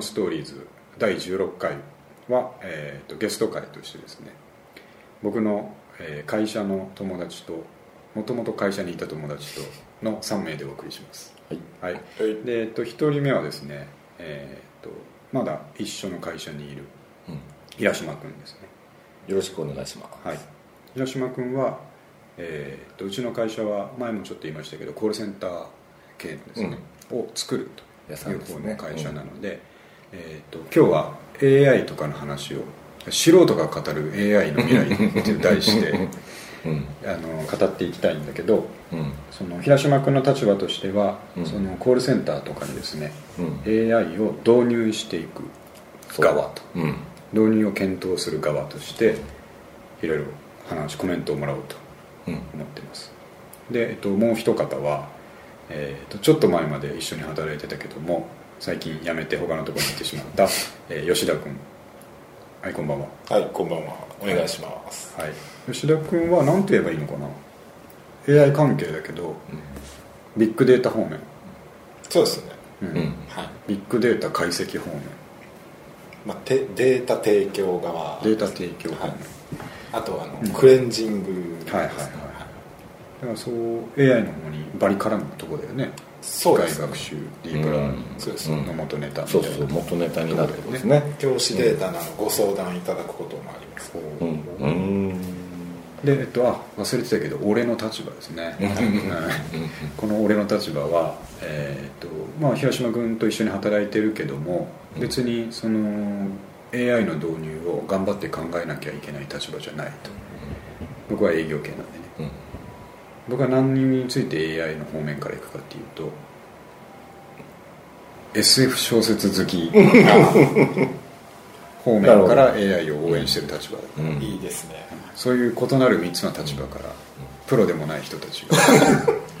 のストーリーズ第16回は、えー、とゲスト会としてですね僕の、えー会社の友達ともともと会社にいた友達との3名でお送りします。はい。はい。はい。で、えっと、1人目はですね、えー、とまだ一緒の会社にいるうん。平島君ですね。よろしくお願いします。はい。平島君は、えー、とうちの会社は前もちょっと言いましたけどコールセンター系のですね、を作るという方の会社なので、えー、と今日は AI とかの話を素人が語る AI の未来っていう題して うん。あの語っていきたいんだけどうん。その平島君の立場としては、うん。そのコールセンターとかにですねうん。AI を導入していく側と。うん。導入を検討する側としていろいろ話コメントをもらおうとうん。思ってます。で、えっと、もう一方は、えー、とちょっと前まで一緒に働いてたけども最近辞めて他のところに行ってしまった、えー吉田君。はいこんばんは、はいこんばんは。お願いします。はい、吉田君は何て言えばいいのかな。AI 関係だけどビッグデータ方面、そうですね。うん。うん。はい、ビッグデータ解析方面。まあ、てデータ提供側。データ提供方面、はい。あとはあの、うん。クレンジングね。はいはいはいだからそう AI の方にバリ絡むとこだよねそうですね。機械学習ディープラーニングそうですの元ネタみたいうな。そそう元ネタになるってことですね。教師データなどご相談いただくこともあります、こううん。うんでえっとあ忘れてたけど俺の立場ですね、うん。この俺の立場は、えーっとまあ、平島君と一緒に働いてるけども別にその AI の導入を頑張って考えなきゃいけない立場じゃないと。僕は営業系なんでね。うん僕は何について AI の方面からいくかっていうと SF 小説好き方面から AI を応援してる立場だから、うん。いいですね。そういう異なる3つの立場からプロでもない人たちが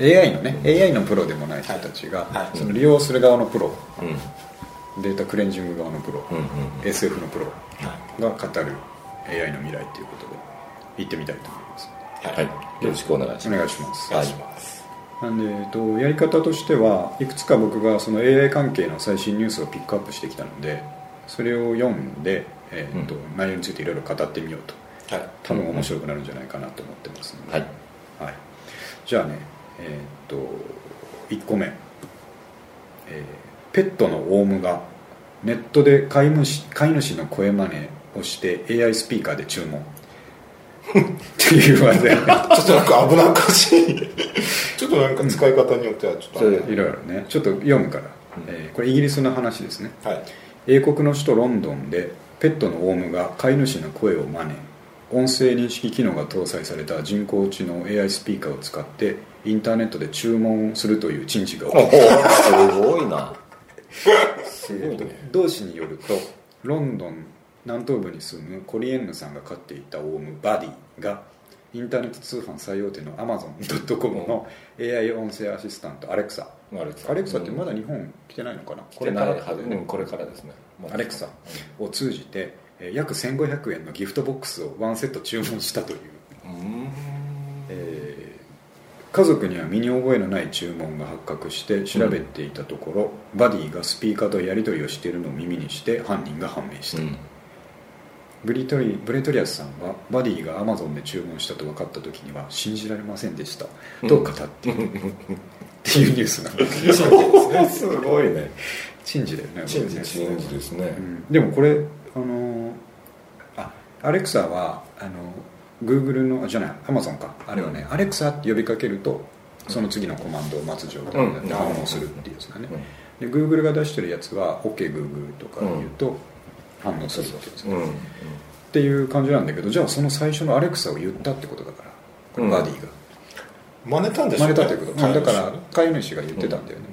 AI のね AI のプロでもない人たちが、その利用する側のプロうん。データクレンジング側のプロ、うんうん SF のプロはい。が語る AI の未来っていうことで行ってみたいと思いますはい。よろしくお願いしおます。願いします。お願いします、なんで、えっと、やり方としてはいくつか僕がその AI 関係の最新ニュースをピックアップしてきたのでそれを読んで、えっと内容についていろいろ語ってみようと。はい。多分面白くなるんじゃないかなと思ってますので、はい。はい、じゃあねえーっと1個目、えーペットのオウムがネットで飼い主飼い主の声真似をして AI スピーカーで注文っていう技でちょっとなんか危なっかしい。ちょっとなんか使い方によってはちょっと、いろいろね。ちょっと読むから、えーこれイギリスの話ですね。はい。英国の首都ロンドンでペットのオウムが飼い主の声を真似。音声認識機能が搭載された人工知能 AI スピーカーを使ってインターネットで注文するという珍事が起おきた。すごいな。すごいね。同誌によるとロンドン南東部に住むコリエンヌさんが飼っていたオウムバディがインターネット通販最大手の Amazon.com の AI 音声アシスタントアレクサ。アレクサ。アレクサってまだ日本来てないのかな？これから来てないはず。だよねうんこれからですね。アレクサを通じてえー約1500円のギフトボックスをワンセット注文したという、うん。えー家族には身に覚えのない注文が発覚して調べていたところ、バディがスピーカーとやり取りをしているのを耳にして犯人が判明した、うんブリトリブレトリアスさんはバディがアマゾンで注文したと分かった時には信じられませんでした。と語っている、っていうニュースなんだけどすごいね。珍事だよね珍事ですね。うん。でもこれあのあアレクサはあの Google のあじゃない Amazon か。あれはね、アレクサって呼びかけるとその次のコマンドを待つ状態になってうん。反応するっていうやつだね、で Google が出してるやつは OKGoogle とか言うと反応するっていうやつ、うんうん。っていう感じなんだけどじゃあその最初のアレクサを言ったってことだからこれバディが、真似たんでしょ真似たってこと、はいだから飼い主が言ってたんだよね、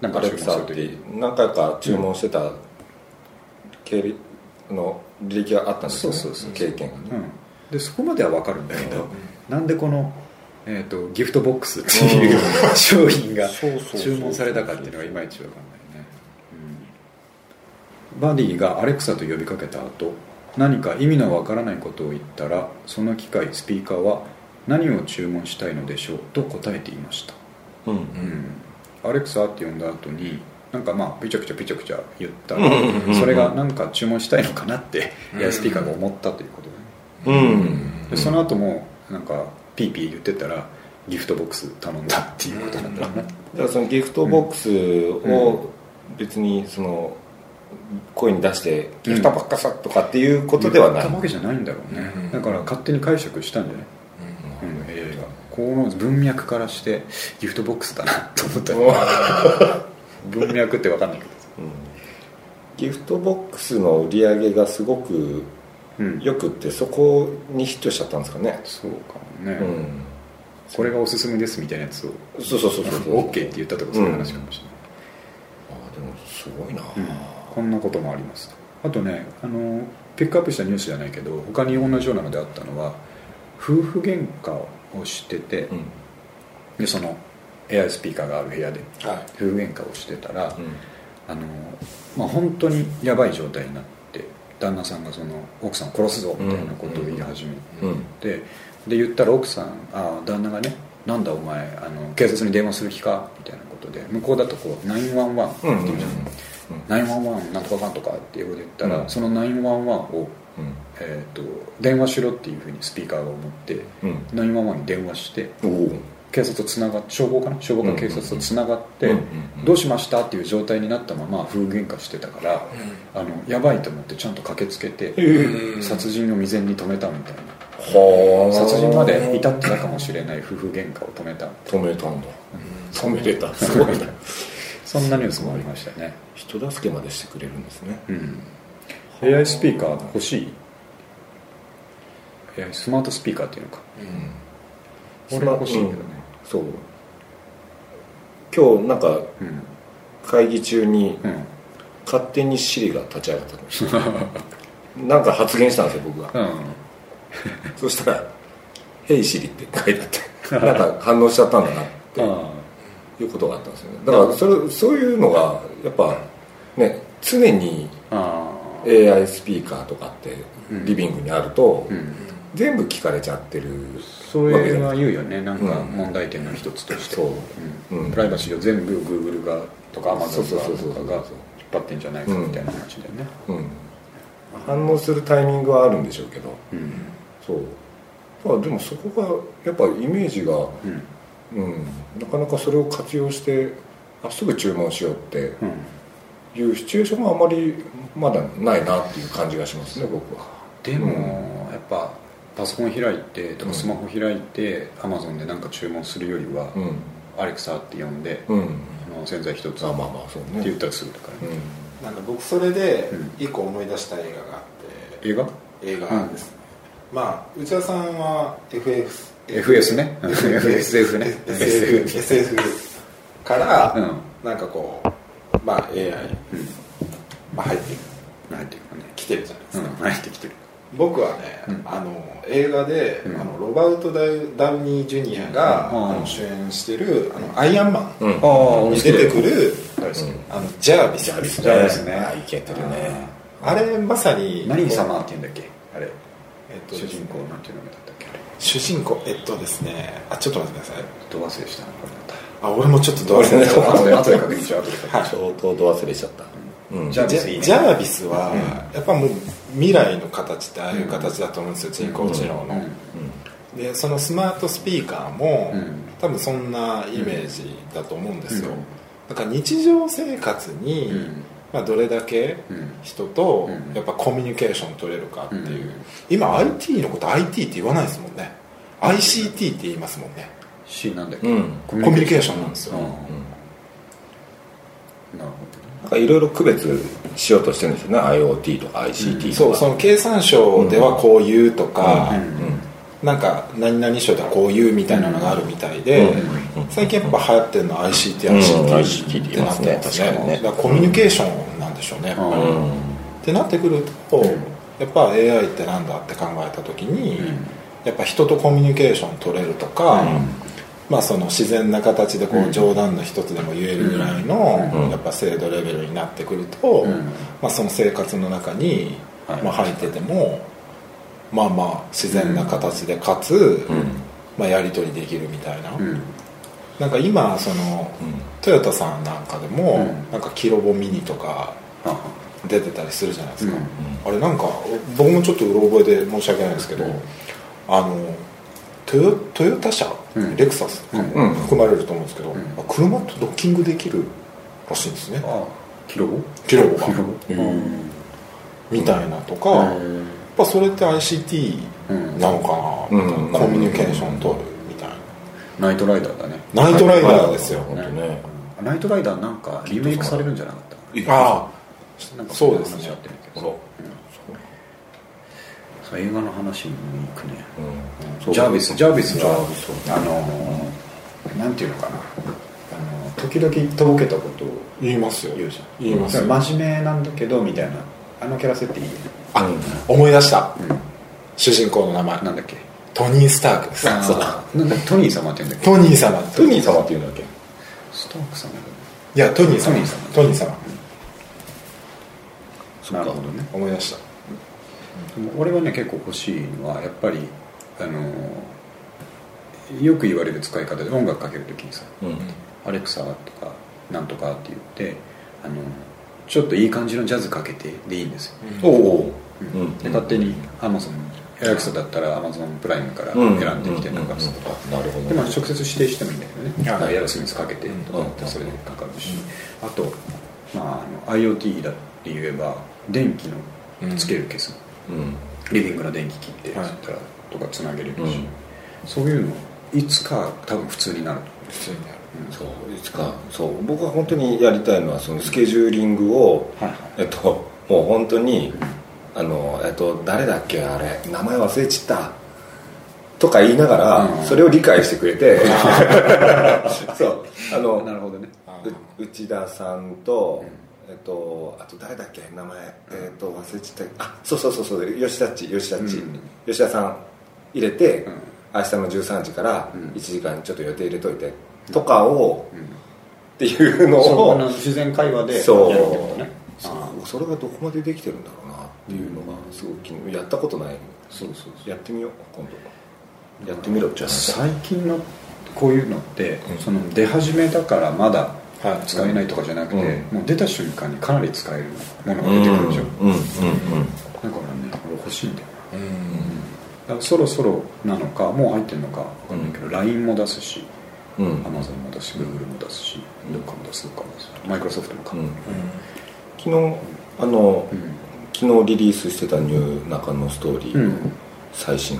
なんかアレ注クサって何回か注文してた経歴の履歴があったんですよね。そうそうそう経験がね。うん、でそこまでは分かるんだけど、なんでこの、えー、とギフトボックスっていう商品が注文されたかっていうのがいまいち分かんないバディがアレクサと呼びかけた後何か意味のわからないことを言ったらその機械スピーカーは何を注文したいのでしょうと答えていました、うんうん。アレクサって呼んだ後になんかまあピチャピチャピチャピチャ言った。うんうんうんうん。らそれがなんか注文したいのかなってエアスピーカーが思ったということで,、うんでその後もなんかピーピー言ってたらギフトボックス頼んだっていうことなんだろうねだからそのギフトボックスを別にその声に出してギフトばっかさとかっていうことではない、言ったわけじゃないん。だろうね、うん。だから勝手に解釈したんじゃない、この文脈からしてギフトボックスだなと思ったよ文脈って分かんないけど。ギフトボックスの売り上げがすごくうん。よくってそこにヒットしちゃったんですかね。そうかもね、うん。これがおすすめですみたいなやつを。そうそうそうそう OK って言ったとかそういう話かもしれない、あでもすごいな、こんなこともありますあとねあのピックアップしたニュースじゃないけど他に同じようなのであったのは夫婦喧嘩をしてて、うん。でそのエアスピーカーがある部屋ではい。夫婦喧嘩をしてたら、うん。あのまあ本当にやばい状態になって旦那さんがその奥さんを殺すぞみたいなことを言い始めうん。て、で言ったら奥さんあ旦那がね「なんだお前あの警察に電話する気か?」みたいなことで向こうだとこう911ってうん。うん言うじゃん、911なんとかかんとかって英語で言ったら、うん。その911を、うん。えー、と電話しろっていうふうにスピーカーが思ってうん。911に電話して警察とつながって消防かな？消防か警察とつながって、うんうんうんどうしました？っていう状態になったまま夫婦喧嘩してたから、あのやばいと思ってちゃんと駆けつけて、うん殺人を未然に止めたみたいな。はあ。殺人まで至ってたかもしれない夫婦喧嘩を止めた。止めたんだ。止めれた。すごいなそんなニュースもありましたね。人助けまでしてくれるんですね。うん。AI スピーカー欲しい？AI スマートスピーカーっていうのか俺は欲しいけどね。そう。今日なんかうん。会議中にうん。勝手にシリが立ち上がったんですなんか発言したんですよ僕が。うん。そしたら「ヘイシリ」って書いてあってなんか反応しちゃったんだなって。あ いうことがあったんですよね。だからそれそういうのがやっぱね常にあ AI スピーカーとかってうん。リビングにあると、うん。全部聞かれちゃってるそれは言うよね。なんかうん。問題点の一つとして、そう。うん。うん。プライバシーを全部 Google がとか Amazon とかが引っ張ってんじゃないかみたいな話だよね。うん、反応するタイミングはあるんでしょうけど。うん。そう。まあでもそこがやっぱイメージが、うん。うん、なかなかそれを活用してあすぐ注文しようってうん。いうシチュエーションがあまりまだないなっていう感じがしますね僕は。でも、やっぱパソコン開いてとかうん。スマホ開いて Amazon で何か注文するよりは、うん。アレクサって呼んで、うん。あの洗剤一つあってまあまあそうね。言ったらすぐだからね、なんか僕それでうん。一個思い出した映画があって映画？映画です。ね、まあ内田さんは FF FS ね。SF ね。SF, SF から、うん。なんかこうまあ AI、うんまあ、入って入ってくるね。きてるじゃないですか、うん。入ってきてる。僕はね、うん。あの映画で、うん。あのロバート・ダウダウニー・ジュニアが、うん。あの主演してるあのアイアンマンに出てくるあのジャービスですジャービスねあいけてるね。あれまさに何様って言うんだっけ？あれ。えっと主人公なんていうのだったっけ？あれ主人公えっとですね。あちょっと待ってください。ど忘れしたあ俺もちょっとどう忘れた。後でた後で確認しよう後で確認しようはい相当ど忘れしちゃった、ジャービスは、やっぱもう未来の形ってああいう形だと思うんですよ、人工知能の、でそのスマートスピーカーも、うん多分そんなイメージだと思うんですよ、うんだから日常生活に、うんまあ、どれだけうん。人とうん。やっぱコミュニケーション取れるかっていう、うん。今 IT のこと IT って言わないですもんね。ICT って言いますもんね。C なんだっけ、うん。コミュニケーション。なんですよ、うんなるほなんかいろいろ区別しようとしてるんですよ。ね IoT とか ICT とか、そうその経産省ではこういうとか、ど、うんなんか何々省ではこういうみたいなのがあるみたいで、うん最近やっぱ流行ってるのは ICT、うん ICT、ICT ってなってますねコミュニケーションなんでしょうね、ってなってくると、やっぱ AI ってなんだって考えた時に、やっぱ人とコミュニケーション取れるとか、まあ、その自然な形でこう冗談の一つでも言えるぐらいの、うん。やっぱ精度レベルになってくると、うん。まあ、その生活の中に、はい。まあ、入っててもまあまあ自然な形でかつ、うん。まあ、やり取りできるみたいな、うん。なんか今その、トヨタさんなんかでも、うん。なんかキロボミニとかあ出てたりするじゃないですか、うん。あれなんか僕もちょっとうろ覚えで申し訳ないんですけど、あのトヨトヨタ車、うん。レクサス？とかもうん。含まれると思うんですけど、車とドッキングできるらしいんですね。あキロボ？キロボが。みたいなとか、うんぱそれって ICT うん。なのかな、うん。コミュニケーション取るみたいな。ナイトライダーだね。ナイトライダーですよ、本当ね。ナイトライダーなんかリメイクされるんじゃなかった？あなんかそうですね話あってるけそうどそう。映画の話に行くね。うん。ジャービスジャービスはービスあのーなんていうのかな。あの時々とぼけたことを言いますよ。言うじゃん。言いますよ。真面目なんだけどみたいな。あのキャラ設定いいよねあ思い出した、うん。主人公の名前。なんだっけ？トニー・スタークです。あー。なんだトニー様って言うんだっけ？トニー様トニー様っていうんだっけ？スターク様い。やトニー様。トニー様。なるほどね。思い出した。俺はね結構欲しいのはやっぱりあのーよく言われる使い方で音楽かけるときにさうん。アレクサとかなんとかって言ってあのちょっといい感じのジャズかけてでいいんですよ、おおう。ん。うん。で勝手にアマゾンアレクサだったらアマゾンプライムから選んできて流すとか、なるほど。でまあ直接指定してもいいんだけどね、はい。エアロスミスかけてとかだったらそれでかかるし、あと、まあ、あの IoT だって言えば電気のつける消す、うん。リビングの電気切ってやったらとかつなげれるし、うん。そういうのいつか多分普通になると普通にあるそういつかそう僕は本当にやりたいのはそのスケジューリングを、はいはい。えっともう本当にあのえっと誰だっけあれ名前忘れちったとか言いながら、うん。それを理解してくれて そうあのなるほどね。う内田さんと、えっと、あと誰だっけ名前、えっと忘れちゃったあそうそうそうそう吉田っち吉田っち、うん。吉田さん入れて、うん。明日の13時からうん。1時間ちょっと予定入れといて、とかを、うん。っていうのを自然会話でやるってことね。そうあそれがどこまでできてるんだろうなっていうのがすごく気にやったことない。そうそうそう。やってみよう今度。やってみろって話最近のこういうのって、うん。その出始めだからまだはい。使えないとかじゃなくて、うん。もう出た瞬間にかなり使えるものが出てくるでしょ、うん。うん。うん。だからね俺欲しいんだよ。なうん。だからそろそろなのかもう入ってるのか分かんないけど、LINE も出すしうん。うん Amazon も出すし Google も出すしどっかも出すどっかも出すマイクロソフトもか、うん。昨日あの、うん昨日リリースしてたニュー中のストーリー、うん。最新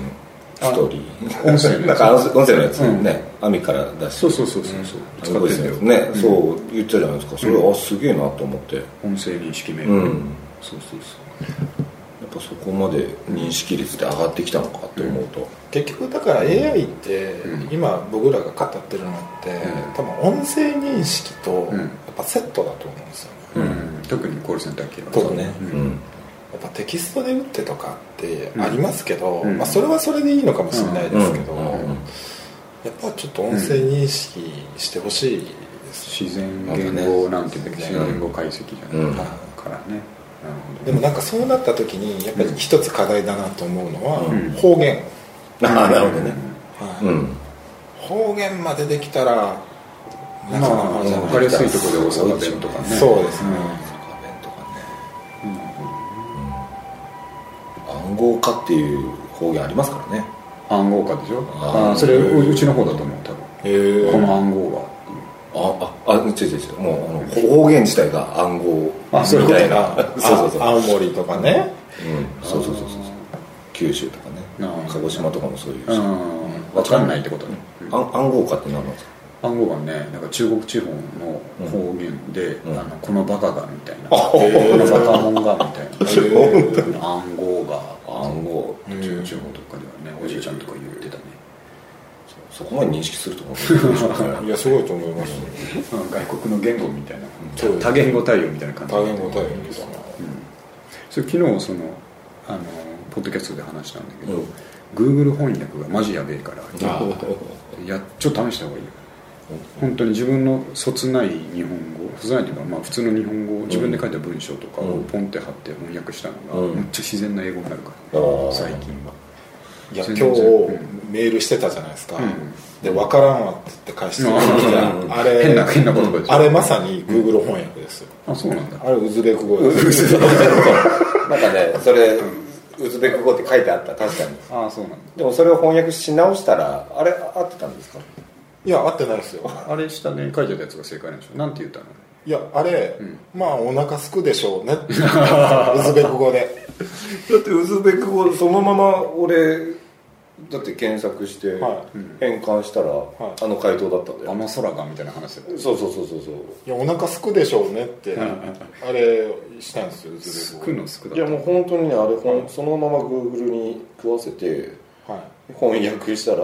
ストーリー。音声音声のやつ うん。ね、アミから出して。そうそうそうそうそう、使ってんだよ。ね、うん。そう言ってたじゃないですか。それは、あすげえなと思って。音声認識メール、うん。そうそうそう。やっぱそこまで認識率で上がってきたのかって思うと、結局だから AI ってうん。今僕らが語ってるのってん。多分音声認識とうん。やっぱセットだと思うんですよ。ねうん。特にコールセンター系は。そうね。うんうん。やっぱテキストで打ってとかってありますけど、うん。まあ、それはそれでいいのかもしれないですけど、うん。うん。うん。やっぱちょっと音声認識してほしいです、自然言語なんていうんだっけ自然言語解析じゃない、うんからね。でもなんかそうなった時にやっぱり一つ課題だなと思うのはうん。方言、ああなるほどね。はいうん。方言までできたらなかなか分かりやすいところで大阪弁とかね。そうですね、とかね、暗号化っていう方言ありますからね。暗号化でしょ？あー。あーそれううちの方だと思う多分。この暗号は。あああ違う違う違う。もうあの方言自体が暗号みたいな。そうそうそう。あ青森とかね。うん。そうそうそうそう。九州とか鹿児島とかもそういううん。分かんないってことね、あ暗号化って何なんですか？暗号がねなんか中国地方の方言で、うん。あのこのバカがみたいな、あこのバカモンがみたいな。暗号が。暗号。中国地方とかではねおじいちゃんとか言ってたね。そこまで認識すると思ういやすごいと思いますうん。外国の言語みたいな。多言語対応みたいな感じ。多言語対応ですよねそれ昨日そのあのポッドキャストで話したんだけど、うん。Google 翻訳がマジやべえからあやちょっと試した方がいいよ。本当に自分のそつない日本語そつないというか、まあ、普通の日本語自分で書いた文章とかをうん。ポンって貼って翻訳したのが、うん。めっちゃ自然な英語になるから、最近は。いや全今日メールしてたじゃないですか、うん。で分からんわって言って返してあれ変な変な言葉であれまさに Google 翻訳ですよ。あそうなんだ。あれウズベク語ですなんかねそれウズベク語って書いてあった。確かに。あそうなんだ。でもそれを翻訳し直したらあれ合ってたんですか？いや合ってないですよ。あれ下ね書いてたやつが正解なんでしょ？なんて言ったの？いやあれ、ん。まあお腹すくでしょうね。ウズベク語で。だってウズベク語そのまま俺だって検索しては変換したら、い。あの回答だったんだよ。あの空がみたいな話そうそうそうそうそう。いやお腹すくでしょうねってあれしたんですよすくのすくだいやもう本当にねあれほんそのまま Google に食わせてはい。翻訳したら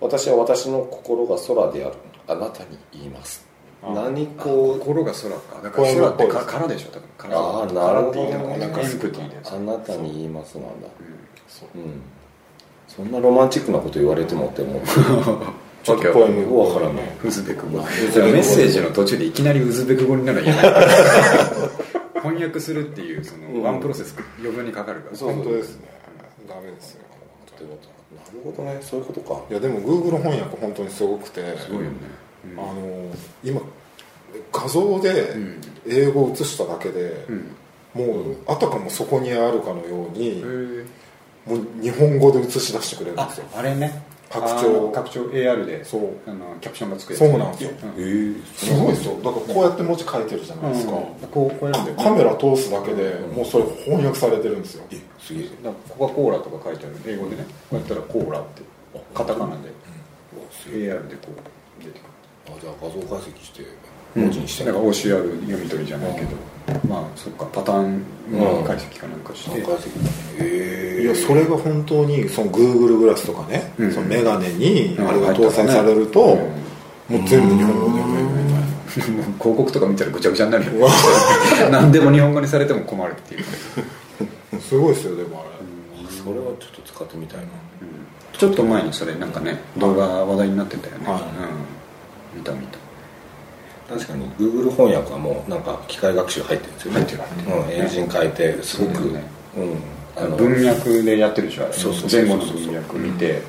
私は私の心が空である。あなたに言います。あ何こう心が空か。だから空ってか殻でしょ。多分殻ああなるほどね。あなたに言いますなんだ。そう。うんそんなロマンチックなこと言われてもって思う。ちょっとポエムわからない。ウズベク語。メッセージの途中でいきなりウズベク語になるの嫌だ翻訳するっていうそのワンプロセス余分にかかるから。そう本当ですね。ダメですよなるほどね。そういうことか。いやでも Google 翻訳本当にすごくてすごいよね。あの今画像でん。英語を映しただけで、うん。もうあたかもそこにあるかのように、もう日本語で映し出してくれるんであすよ。あれね。拡張。拡張 AR でそう。あのキャプションがつくやつそうなんですよ。えー。すごいですよ。だからこうやって文字書いてるじゃないですか、うんこうこうやるんだよね。カメラ通すだけでもうそれ翻訳されてるんですよ。えすげえ。だからコカ・コーラとか書いてある。英語でね。こうやったらコーラってカタカナで。うわすげえ AR でこう出てくる。あじゃあ画像解析して文字にして。なんか OCR 読み取りじゃないけど、まあそっかパターンの解析かなんかして、解析へえいやそれが本当にその Google グラスとかね、うん。そのメガネにうん。あれが搭載されると、うんもう全部日本語で読めるみたいな、広告とか見たらぐちゃぐちゃになるよ。ね 何でも日本語にされても困るっていう、すごいですよでもあれ、それはちょっと使ってみたいな。ちょっと前にそれなんかね動画話題になってたよね、はい。うん、見た見た確かに Google 翻訳はもうなんか機械学習入ってるんですよね。入ってる。入ってうん、英人変えてすごく、ね。うんあの文脈でやってるでしょあれ。そうそう前後の文脈見て、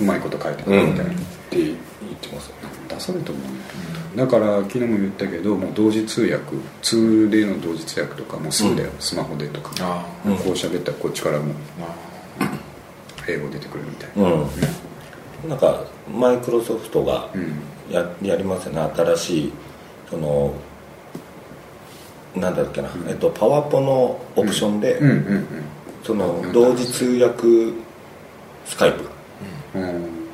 うまいこと書いてくるみたいな、って言ってますよね。出されると思うよ、だから昨日も言ったけどもう同時通訳 2D の同時通訳とかもうすぐだよ、スマホでとか、こう喋ったらこっちからもあ英語出てくるみたいな、うん、なんかマイクロソフトがうん。ややりますよね。新しいそのなんだっけな、えっと、パワポのオプションで、その同時通訳スカイプ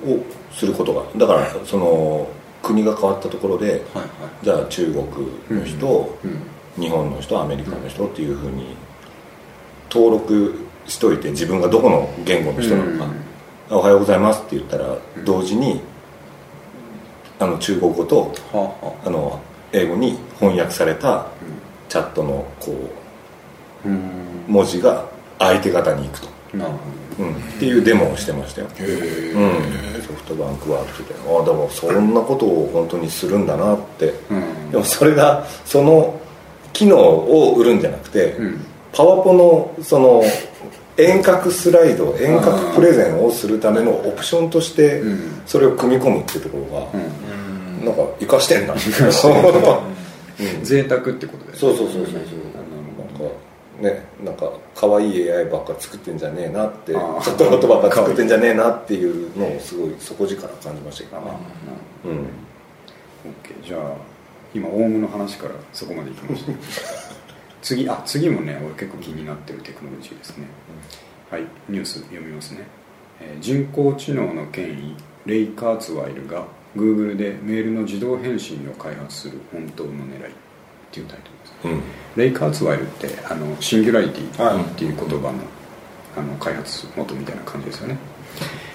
をすることがだからその国が変わったところではいはじゃあ中国の人、日本の人アメリカの人っていうふうに登録しといて自分がどこの言語の人なのか、あおはようございますって言ったら同時にあの中国語とあの英語に翻訳されたチャットのこう文字が相手方に行くと、うん、っていうデモをしてましたよ、うん、ソフトバンクワークでああでもそんなことを本当にするんだなって。でもそれがその機能を売るんじゃなくて、うん。パワポのその遠隔スライド遠隔プレゼンをするためのオプションとしてうん。それを組み込むっていうところが、うんなんか生かしてんな。うん。贅沢ってことでそうそうそうそうそう。なんかねなんか可愛い AI ばっか作ってんじゃねえなってチあー。ャットボットばっか作ってんじゃねえなっていうのをすごい底力感じましたけどね。うんオッケーじゃあ今オウムの話からそこまでいきました。次あ次もね俺結構気になってるテクノロジーですね、はい。ニュース読みますね、えー人工知能の権威レイ・カーツワイルが Google でメールの自動返信を開発する本当の狙いっていうタイトルです。うん。レイ・カーツワイルってあのシンギュラリティっていう言葉の,、あの開発元みたいな感じですよね、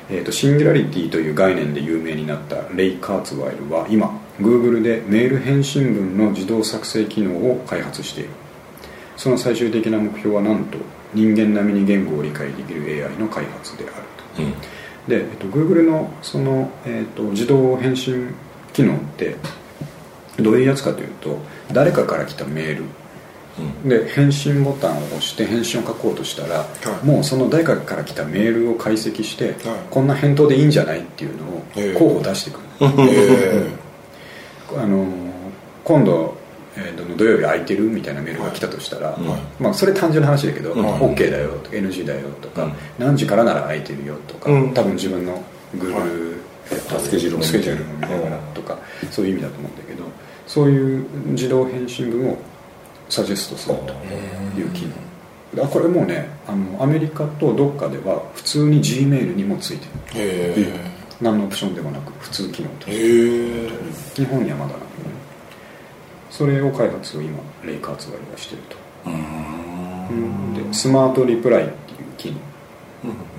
えー、とシンギュラリティという概念で有名になったレイ・カーツワイルは今 Google でメール返信文の自動作成機能を開発している。その最終的な目標はなんと人間並みに言語を理解できる AI の開発であると。うんで、えっと、Google のその、えっと、自動返信機能ってどういうやつかというと誰かから来たメール。で返信ボタンを押して返信を書こうとしたら、はい。もうその誰かから来たメールを解析して、はい。こんな返答でいいんじゃないっていうのええを候補出してくる、え あの今度、えーと土曜日空いてるみたいなメールが来たとしたら、まあ、それ単純な話だけど、うん。OK だよとか NG だよとか、うん。何時からなら空いてるよとか、うん。多分自分の Google、はいえっとスケジュールも見てスケジュールも見ながらとか、そういう意味だと思うんだけどそういう自動返信文をサジェストするという機能。あこれもうねあのアメリカとどっかでは普通に G メールにもついてる。何のオプションでもなく普通機能として。日本にはまだなそれを開発を今レイク発売がしてると、うん。でスマートリプライっていう機能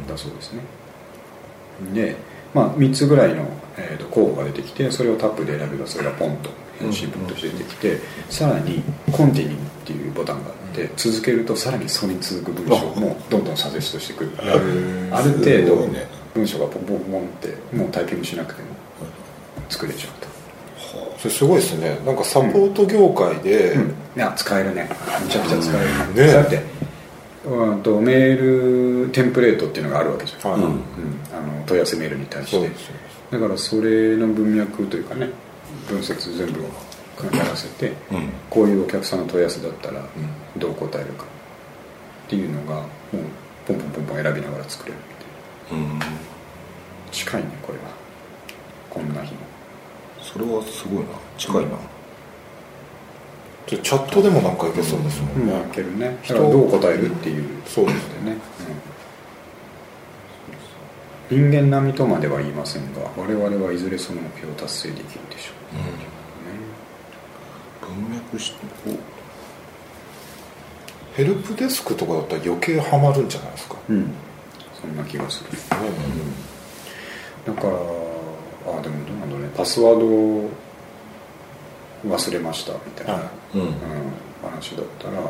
だそうですね。で、まあ、3つぐらいの、えーと候補が出てきてそれをタップで選べばそれがポンと返信文として出てきて、さらに「コンティニュー」っていうボタンがあって続けるとさらにそれに続く文章もどんどんサジェストしてくる。からある程度文章がポンポンポンってもうタイピングしなくても作れちゃうと。それすごいですね。なんかサポート業界で、うん、いや使えるね。めちゃくちゃ使える。ねだってうんとメールテンプレートっていうのがあるわけじゃん、はい。うん。あの問い合わせメールに対して。だからそれの文脈というかね分析全部をやらせて、うん。こういうお客さんの問い合わせだったらどう答えるか。っていうのがもうポンポンポンポン選びながら作れるみたいなうん。近いねこれは。こんな日もそれはすごいな。近いな。チャットでもなんかいけそうですもんね、うん、いけるね。だからどう答えるっていう。そうですね、うん、人間並みとまでは言いませんが我々はいずれその目標を達成できるでしょ文脈しヘルプデスクとかだったら余計ハマるんじゃないですか、うねうん。そんな気がする。だからあでもどうなんだろうね。パスワードを忘れましたみたいな、はうん。うん、話だったら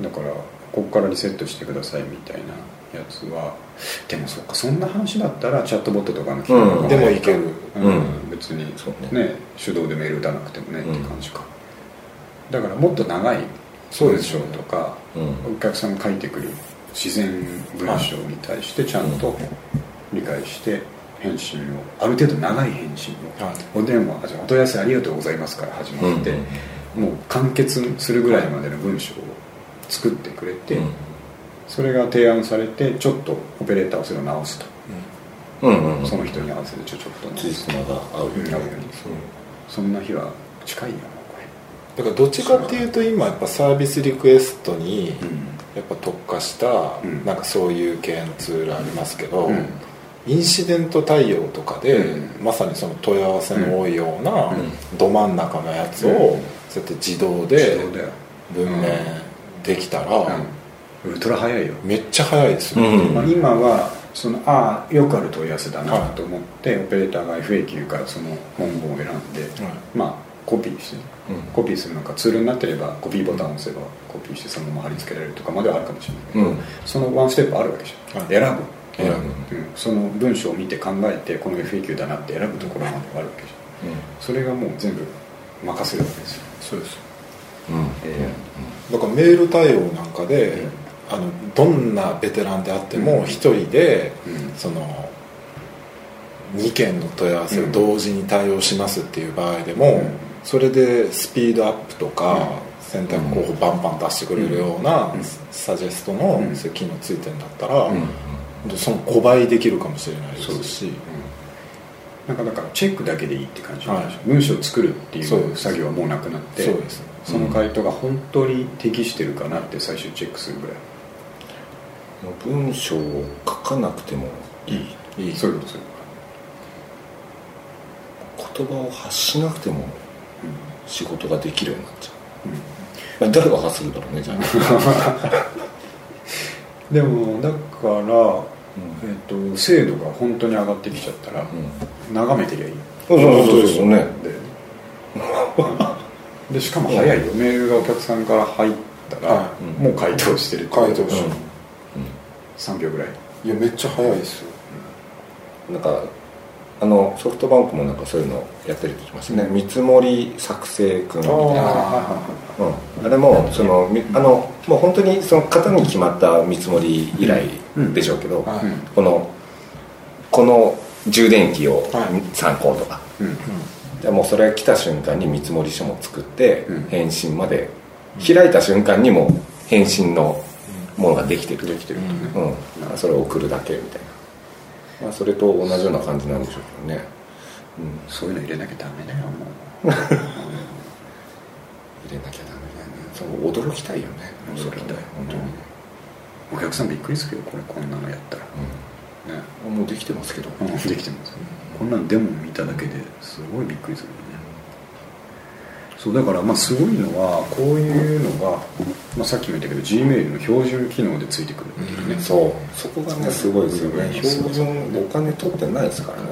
だからここからリセットしてくださいみたいなやつはでもそっかそんな話だったらチャットボットとかの機能がでもいける。うんうん。別にそうね。ね手動でメール打たなくてもねって感じか、だからもっと長いそうです文章とか、うん。お客さんが書いてくる自然文章に対してちゃんと理解して返信をある程度長い返信を、はい。お電話あじゃあお問い合わせありがとうございますから始まって、もう完結するぐらいまでの文章を作ってくれて、うん。それが提案されてちょっとオペレーターはそれを直すと、うんうんその人に合わせてちょちょっと直す。つじつまが合ううん合うよう。にそんな日は近いよなこだからどっちかっていうと今やっぱサービスリクエストにれやっぱ特化したうん。なんかそういう系のツールありますけど、うんインシデント対応とかで、うん。まさにその問い合わせの多いようなうん。ど真ん中のやつを、うん。そうやって自動で文明できたら、うん。ウルトラ早いよ、めっちゃ早いですよ、うん。まあ、今はそのああよくある問い合わせだなと思って、オペレーターが FAQ からその文言を選んで、まあコピーして、うん。コピーするのかツールになってればコピーボタンを押せばコピーしてそのまま貼り付けられるとかまではあるかもしれないけど、うん。そのワンステップあるわけじゃん、はい。選ぶ選ぶうん、その文章を見て考えてこの FAQ だなって選ぶところまではあるわけじゃんそれがもう全部任せるわけですよ、そうです。うん。えだからメール対応なんかで、あのどんなベテランであっても一人で、うん。その2件の問い合わせを同時に対応しますっていう場合でも、うん。それでスピードアップとか、うん。選択候補バンバン出してくれるような、うん。サジェストのうん。そういう機能ついてるんだったら、うんその5倍できるかもしれないですし。なんかだからチェックだけでいいって感じはい。文章を作るっていう作業はもうなくなってそうです。その回答が本当に適してるかなって最終チェックするぐらい。文章を書かなくてもいい。いいそういうことそういうこ言葉を発しなくてもと仕事ができるようになっちゃう。んうん。う、まあ、誰が発するんだろうねじゃあ でもだから、えっと精度が本当に上がってきちゃったら、眺めてりゃいい。そうそうそうそう。ねだよね。でしかも早いよ。メールがお客さんから入ったら、はもう回答してる回答してる。3秒ぐらい。いやめっちゃ早いですよ。なんかあのソフトバンクもなんかそういうのやってるって言ってましたね、見積もり作成君みたいな、うん、あれもそのみあのもう本当にその型に決まった見積もり依頼でしょうけど、はい。このこの充電器をはい。参考とか、うん。じゃあもうそれが来た瞬間に見積もり書も作って、うん。返信まで開いた瞬間にもう返信のものができてる。できてるう。ん、それを送るだけみたいな、まあ、それと同じような感じなんでしょうけどね、うん、そういうの入れなきゃダメだよもう。入れなきゃダメだよね。そう驚きたいよね。驚きたい本当に、お客さんびっくりするよこれこんなのやったら。ねうん、もうできてますけど、うんできてます。こんなのデモ見ただけですごいびっくりするよ。ねそうだからまあすごいのはこういうのが、まあ、さっきも言ったけど G メールの標準機能でついてくるっていうね、そう。そこがねすごいですよね。うん標準お金取ってないですからね、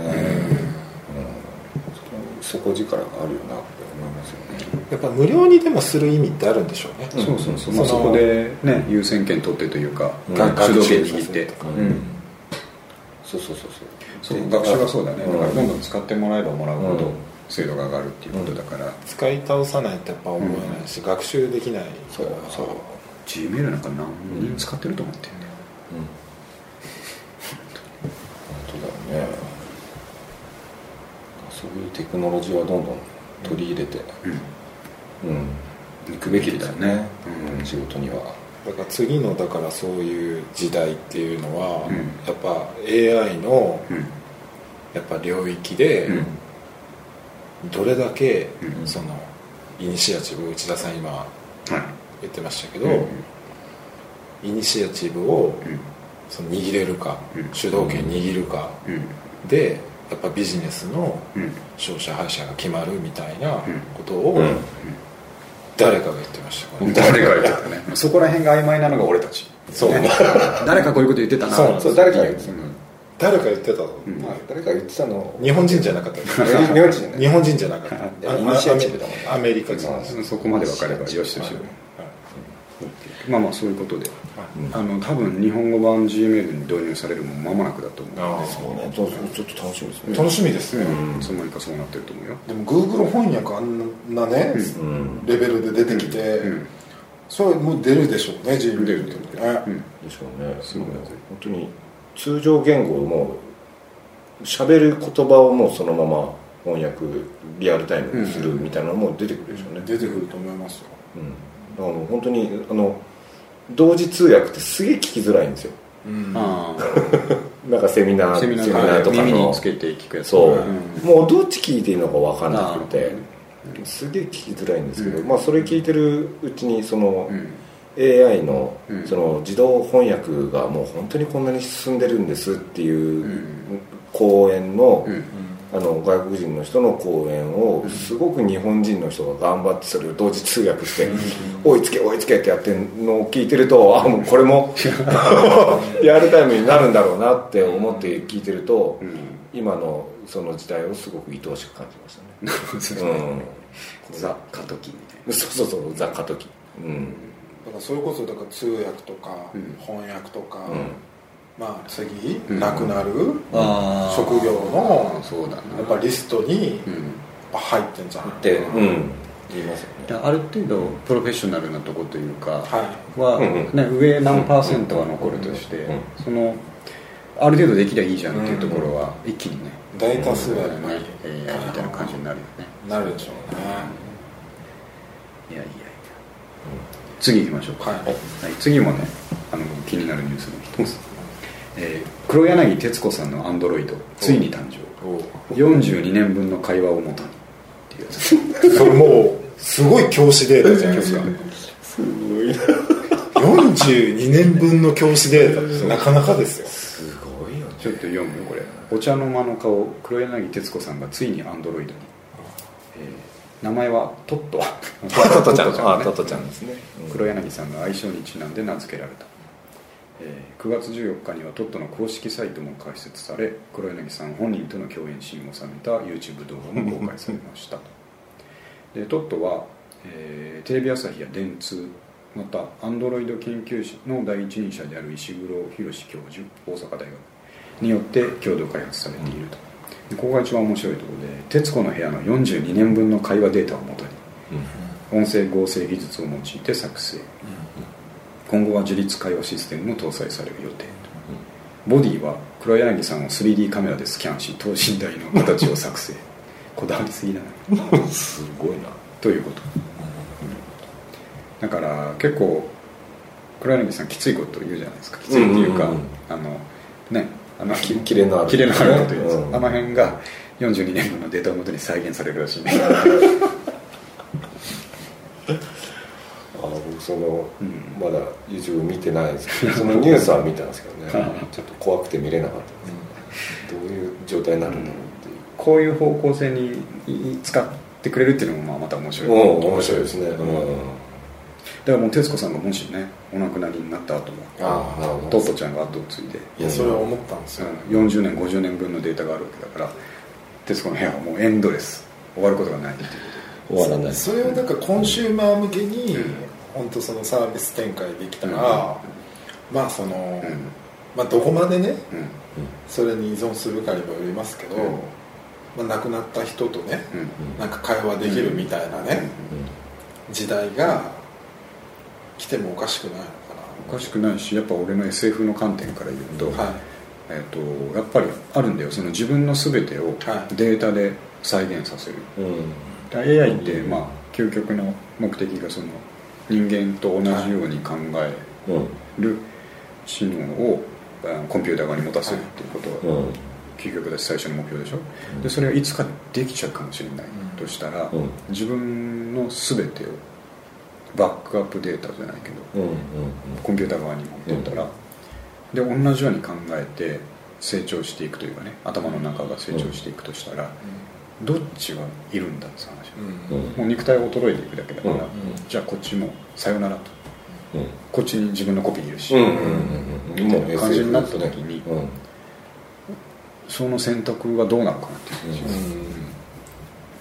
うん。そこ力があるよなって思いますよね。やっぱ無料にでもする意味ってあるんでしょうね、そうそうそう、うん。まあ、そこでね優先権取ってというか、うん。主導権握って、学習させるとかうん。そうそうそうそう。で学習がそうだね、うん。だからどんどん使ってもらえばもらうほどうん精度が上がるっていうことだから、使い倒さないとやっぱ覚えないし、学習できないそうそう。G メールなんか何人使ってると思ってんだよ、本当だよね。そういうテクノロジーはどんどん取り入れて。うん、行くべきだよね、うん。仕事には。だから次のだからそういう時代っていうのは、うん。やっぱ AI のうん。やっぱ領域でうんどれだけうん。そのイニシアチブ内田さん今はい。言ってましたけど、うん。イニシアチブをうん。その握れるか、うん。主導権握るかうん。でやっぱビジネスのうん。勝者敗者が決まるみたいなうん。ことをうん。誰かが言ってましたから。ね誰か言ってたね。そこら辺が曖昧なのが俺たち。そう。ね 誰かこういうこと言ってたな。そう誰かが言ってた。うん誰か言ってたの、ん。まあ誰か言ってたの？日本人じゃなかった。日本人じゃない。日本人じゃなかっいたやイニシアチブだもんね。アメリカ人。うんそこまで分かればよしとしよ。うまあまあそういうことで。あの多分日本語版 G メールに導入されるも間もなくだと思うああそうね。ちょちょっと楽しみですね。楽しみです。ね、うん。いつの間にかそうなってると思うよ。でも Google 翻訳あんなね、うん。レベルで出てきて、うん。それもう出るでしょうね G メール出るね、うん。でしょうね。そうだね本当に通常言語をもう喋る言葉をもうそのまま翻訳リアルタイムにするみたいなのも出てくるでしょうね、出てくると思いますよ。うん、だからもう本当にあの同時通訳ってすげえ聞きづらいんですよ。うん。あ なんかセミナーあセミナセミナーとかの。耳につけて聞くやつそう、ん。もうどっち聞いていいのか分かんなくてすげえ聞きづらいんですけど、うん。まあそれ聞いてるうちにその、うん AI のうん。その自動翻訳がもう本当にこんなに進んでるんですっていううん。講演の,、うん。あの外国人の人の講演をすごく日本人の人が頑張ってそれを同時通訳して追いつけ追いつけってやってるのを聞いてるとあもうこれもリアルタイムになるんだろうなって思って聞いてるとうん。今のその時代をすごく愛おしく感じましたね。ザ・過渡期みたいうん、そうそうそう雑貨時うんだからそれこそだから通訳とか、うん。翻訳とか、うん。まあ次、うん。なくなるな職業のそうだな。やっぱリストに入ってんじゃん。って、うん、言いますよね。ある程度プロフェッショナルなとこというかはね、上何パーセントは残るとして、うんそのある程度できりゃいいじゃんっていうところは一気にね、大多数はやっぱり、えーみたいな感じになるよね。なるでしょうね。いやいやいや次行きましょうか、はい。はい、次もねあの気になるニュースの一つ、えー黒柳徹子さんのアンドロイドついに誕生。42年分の会話をもとにっていうやつ。それもうすごい教師データじゃないですかすごい。な。42年分の教師データ。ってなかなかですよ。すごいよね。ちょっと読む？よこれ。お茶の間の顔黒柳徹子さんがついにアンドロイドに、えー名前はトット。トトちゃん、あ、ね。トトちゃんですね。黒柳さんの愛称にちなんで名付けられた、えー9月14日にはトットの公式サイトも開設され黒柳さん本人との共演シーンを収めた YouTube 動画も公開されました。でトットは、えーテレビ朝日や電通またアンドロイド研究室の第一人者である石黒博教授大阪大学によって共同開発されていると、でここが一番面白いところで「徹子の部屋」の42年分の会話データをもとに音声合成技術を用いて作成。今後は自立会話システムも搭載される予定ボディは黒柳さんを 3D カメラでスキャンし等身大の形を作成。こだわりすぎだな。すごいな。ということ、だから結構黒柳さんきついこと言うじゃないですか。きついっていうか、うんうんうん。あのねあのきキレのある。キレのあること言ううん。あの辺が42年分のデータをもとに再現されるらしい。ね あ僕その、うん。まだ YouTube 見てないんですけど そのニュースは見たんですけどね。うんちょっと怖くて見れなかったです、どういう状態になるんだろうっていう。こういう方向性に使ってくれるっていうのもまあまた面白い、うん面白いですね、うん。だからもう徹子さんがもしねお亡くなりになった後もああなるほど。トットちゃんが後を継いで。いやそれは思ったんですよ、うん。40年50年分のデータがあるわけだから「徹子の部屋」はもうエンドレス。終わることがないっていうこ終わらない。それをなんかコンシューマー向けに本当そのサービス展開できたら、まあその、うん。まあどこまでねうん。それに依存するかにもよりますけど、うん。まあ、亡くなった人とねうん。なんか会話できるみたいなね、時代が来てもおかしくないのかおかしくないしやっぱ俺の SF の観点から言うと,、な、はい。えっとやっぱりあるんだよ。その自分の全てをはい。データで再現させる、うん。だから AI ってまあ究極の目的がその人間と同じように考えうん。る知能をコンピューター側に持たせるっていうこと。がうん。究極だし最初の目標でしょ、でそれはいつかできちゃうかもしれないとしたら、うん。自分の全てをバックアップデータじゃないけどうんうんコンピューター側に持ってったら、で同じように考えて成長していくというかね頭の中が成長していくとしたら、どっちがいるんだって話、うんうん。もう肉体は衰えていくだけだから、うん。じゃあこっちもさよならと。うん。こっちに自分のコピーいるし、うんうんうんみたいな感じになった時に、ですねその選択はどうなるかなっていう話、うん。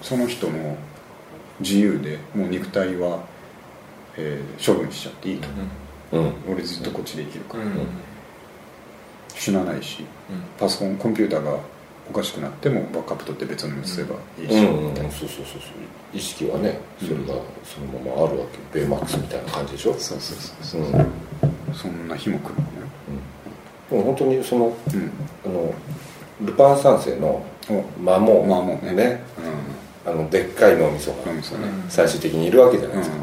その人の自由でもう肉体は、えー処分しちゃっていいと、うん。うん。俺ずっとこっちで生きるから、うん。死なないしパソコンコンピューターがおかしくなってもバックアップ取って別のにすればいいし、うん。うん。そうそうそうそう。意識はねそれがそのままあるわけ。ベイマックスみたいな感じでしょ？そうそうそううんそう。そんな日も来るのね。でも本当にそのうん。あのルパン三世のお魔もまあもうね。ねあのでっかい脳みそがうんそうね。最終的にいるわけじゃないですか、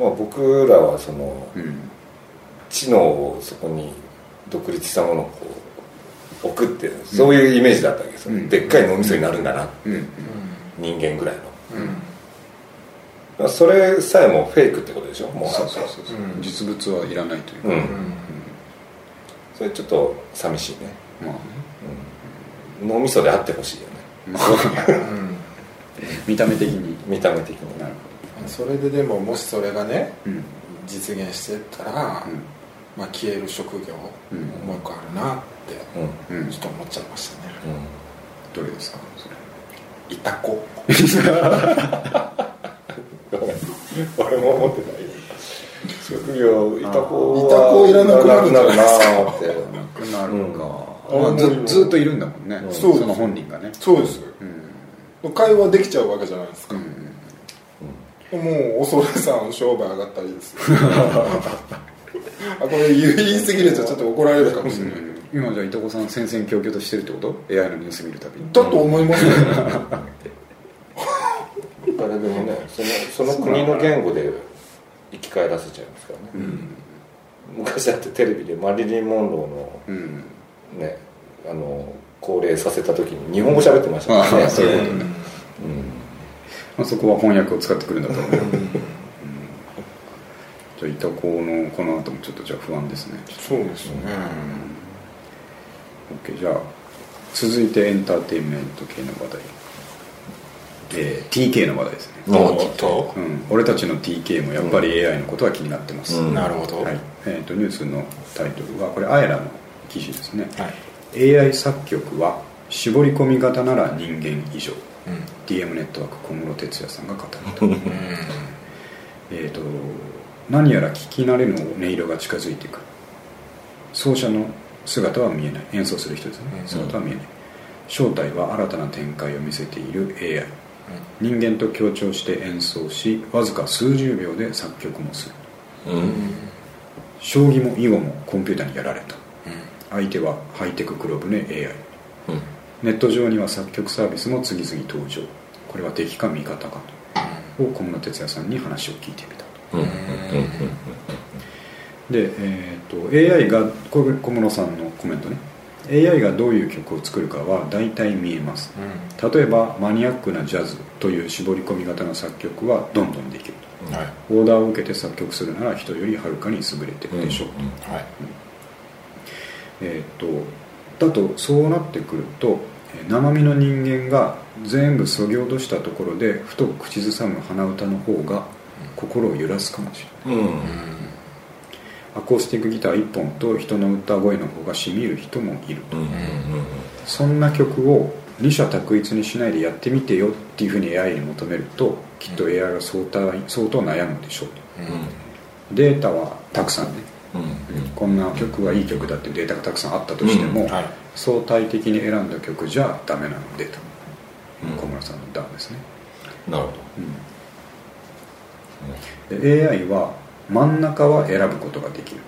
まあ、僕らはそのうん。知能をそこに独立したものをこう置くってそういうイメージだったわけですよ、うん。でっかい脳みそになるんだな、うん。うん。人間ぐらいの。それさえもフェイクってことでしょ？もう。そうそうそう実物はいらないというか、うん。うん。それちょっと寂しいね、まあね。うん、脳みそであってほしいよね。まあ。見た目的に。見た目的に。なるそれででももしそれがねうん。実現してったら、うん。まあ、消える職業、うんもう一個あるなってうん。うんちょっと思っちゃいましたね。どれですか？それいた子 俺も思ってない。よ職業いた子いた子いらなくなるないですか。なってなくなるか、ずずっといるんだもんね、うんそうですの本人がね。そうですうん。会話できちゃうわけじゃないですか、うんもう恐れさん商売上がったりですよ。あこれ言い過ぎるとちょっと怒られるかもしれない、今じゃあいとこさん戦々恐々としてるってこと？AI のニュース見るたびに。だと思いますよ、誰でもねそのその国の言語で生き返らせちゃいますからね、昔だってテレビでマリリン・モンローうん。のねあの高齢させた時に日本語喋ってましたからね。そういうことね、うんまあ、そこは翻訳を使ってくるんだと思う、うん。じゃあいたこのこの後もちょっとじゃあ不安ですね。そうですよね、OK じゃあ続いてエンターテインメント系の話題。えー TK の話題ですね、おっと。うん、俺たちの TK もやっぱり AI のことは気になってます、うん。なるほど。はい。えー、とニュースのタイトルはこれアエラの記事ですね、はい。AI 作曲は絞り込み型なら人間以上。うん DM ネットワーク小室哲哉さんが語るとえーと何やら聞き慣れぬ音色が近づいてく。る奏者の姿は見えない。演奏する人ですね、うん。姿は見えない。正体は新たな展開を見せている AI 人間と協調して演奏しわずか数十秒で作曲もする。うん。将棋も囲碁もコンピューターにやられた。相手はハイテク黒船 AI うんネット上には作曲サービスも次々登場。これは敵か味方かと。を小室哲哉さんに話を聞いてみたと。うん。うん。で、えー、と AI がこれ小室さんのコメントね。AI がどういう曲を作るかは大体見えます。例えばマニアックなジャズという絞り込み型の作曲はどんどんできるはい。とオーダーを受けて作曲するなら人よりはるかに優れてるでしょ。うと、はい。えー、とだとそうなってくるとえー生身の人間が全部そぎ落としたところでふと口ずさむ鼻歌の方が心を揺らすかもしれない。うん。アコースティックギター1本と人の歌声の方がしみる人もいると、うんそんな曲を二者択一にしないでやってみてよっていうふうに AI に求めるときっと AI が相当相当悩むでしょうと。データはたくさんね。うんこんな曲はいい曲だっていうデータがたくさんあったとしても、はい。相対的に選んだ曲じゃダメなのでと、うん。小村さんの段ですね、なるほで AI は真ん中は選ぶことができる。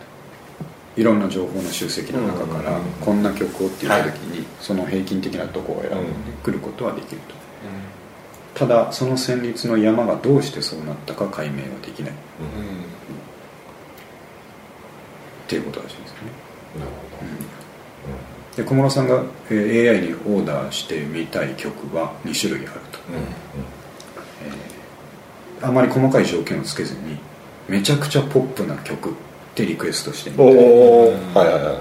いろんな情報の集積の中からうん。こんな曲をって言った時にその平均的なところを選んでくることはできると。ただその旋律の山がどうしてそうなったか解明はできないっていうことらしいですね。ど。なるで小室さんがえー AI にオーダーしてみたい曲は2種類あると。ほどあまり細かい条件をつけずにめちゃくちゃポップな曲ってリクエストしてみたおいおはいはいはい。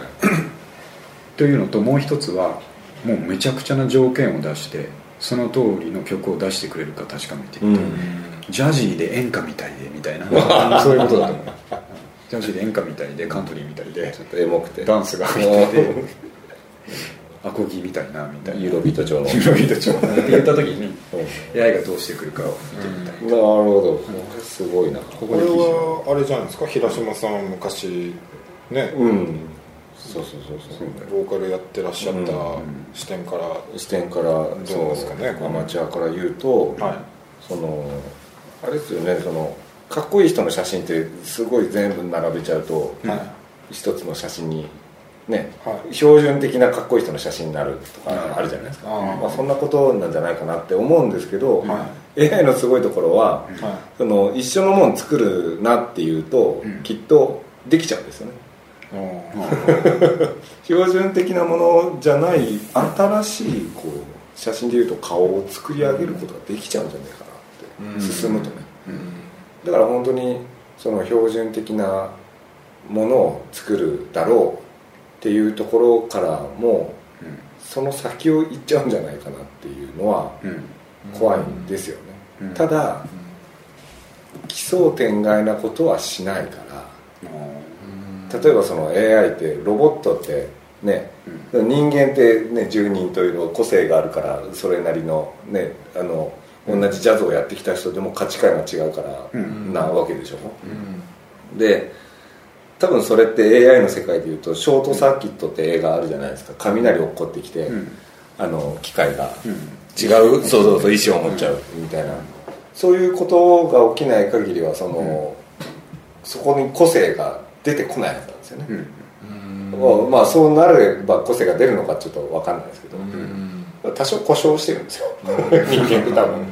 というのともう一つはもうめちゃくちゃな条件を出してその通りの曲を出してくれるか確かめてみたい、ジャジーで演歌みたいでみたいな。そういうことだと思うジャで演歌みたいでカントリーみたいでちょっとエモくて。ダンスが入って。て アコギみたいなみたいな。ユーロビート調の。ユーロビート調。って言った時に AI がどうしてくるかを見てみたい。なるほど。すごいな。これはあれじゃないですか平島さん昔ね。うん。そうそうそうそう。ボーカルやってらっしゃった視点から。視点からどうですかねアマチュアから言うと、はい。そのあれですよねそのかっこいい人の写真ってすごい全部並べちゃうと、は一つの写真にね、はい。標準的なかっこいい人の写真になるとかあるじゃないですか、あー。まあ、そんなことなんじゃないかなって思うんですけど、は AI のすごいところは、い。はその一緒のもん作るなっていうと、うん。きっとできちゃうんですよね。標準的なものじゃない新しいこう写真でいうと顔を作り上げることができちゃうんじゃないかなって、進むとね、だから本当にその標準的なものを作るだろうっていうところからもその先を行っちゃうんじゃないかなっていうのは怖いんですよね、うん。ただ奇想天外なことはしないから。例えばその AI ってロボットってね、人間ってね10人というの個性があるからそれなりのねあの同じジャズをやってきた人でも価値観が違うからうん。なわけでしょ、で多分それって AI の世界でいうとショートサーキットって映画あるじゃないですか。雷落っこってきて、うん。あの機械が。うん。違う、そうそうそう意思を持っちゃうみたいな、そういうことが起きない限りはその、そこに個性が出てこないはずなんですよね、うん。まあそうなれば個性が出るのかちょっと分かんないですけど、多少故障してるんですよ。人間って多分。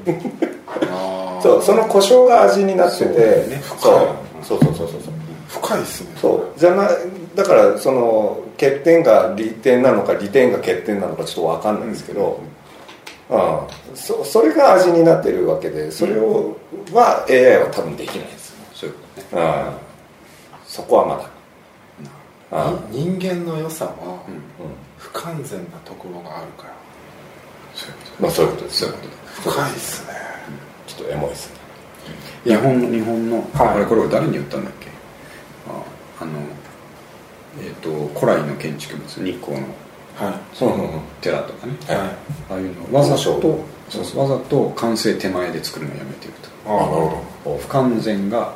あそうその故障が味になっててそうね。そうそう。そうそうそうそう。深いですね。そう。じゃなだからその欠点が利点なのか利点が欠点なのかちょっと分かんないですけど、ああそそれが味になってるわけでそれを、は AI は多分できないです。そういうことね。ああそこはまだ。人間の良さはうんうん。不完全なところがあるからまあそういうことです。そういうこと深いですね。ちょっとエモいですね。日本の日本の、はい。これこれを誰に言ったんだっけ？ああのえっ、と古来の建築物日光の。はそううんう。ん寺とかね、いはい。ああいうのわざとそうそうわざと完成手前で作るのをやめてると。ああなるほど。不完全が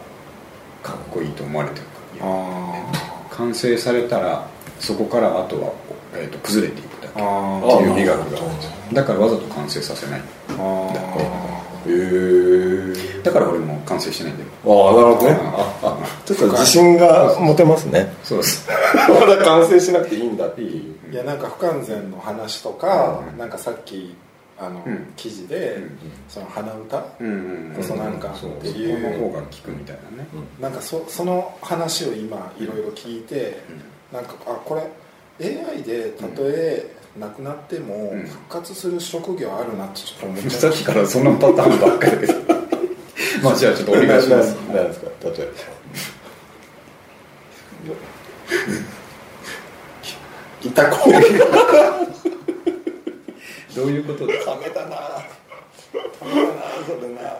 かっこいいと思われてるから。あ完成されたらそこからあとはえー、と崩れていくだけあっていう美学が。だからわざと完成させない。ああへえだから俺も完成してないんだよ。ああなるほどね。ああちょっと自信が持てますね。そうです。まだ完成しなくていいんだっていう。いやなんか不完全の話とか、なんかさっきあの、うん。記事で、その鼻歌、うんうんこそなんかってそいう。この方が効くみたいなね、なんかそその話を今いろいろ聞いて、なんかあこれ AI でたとえなくなってもうん。復活する職業あるなってちょっと思っちゃさっきからそんなパターンばっかりまあじゃあちょっとお願いします。ななんですか？例えいた子がどういうことですかダメだな。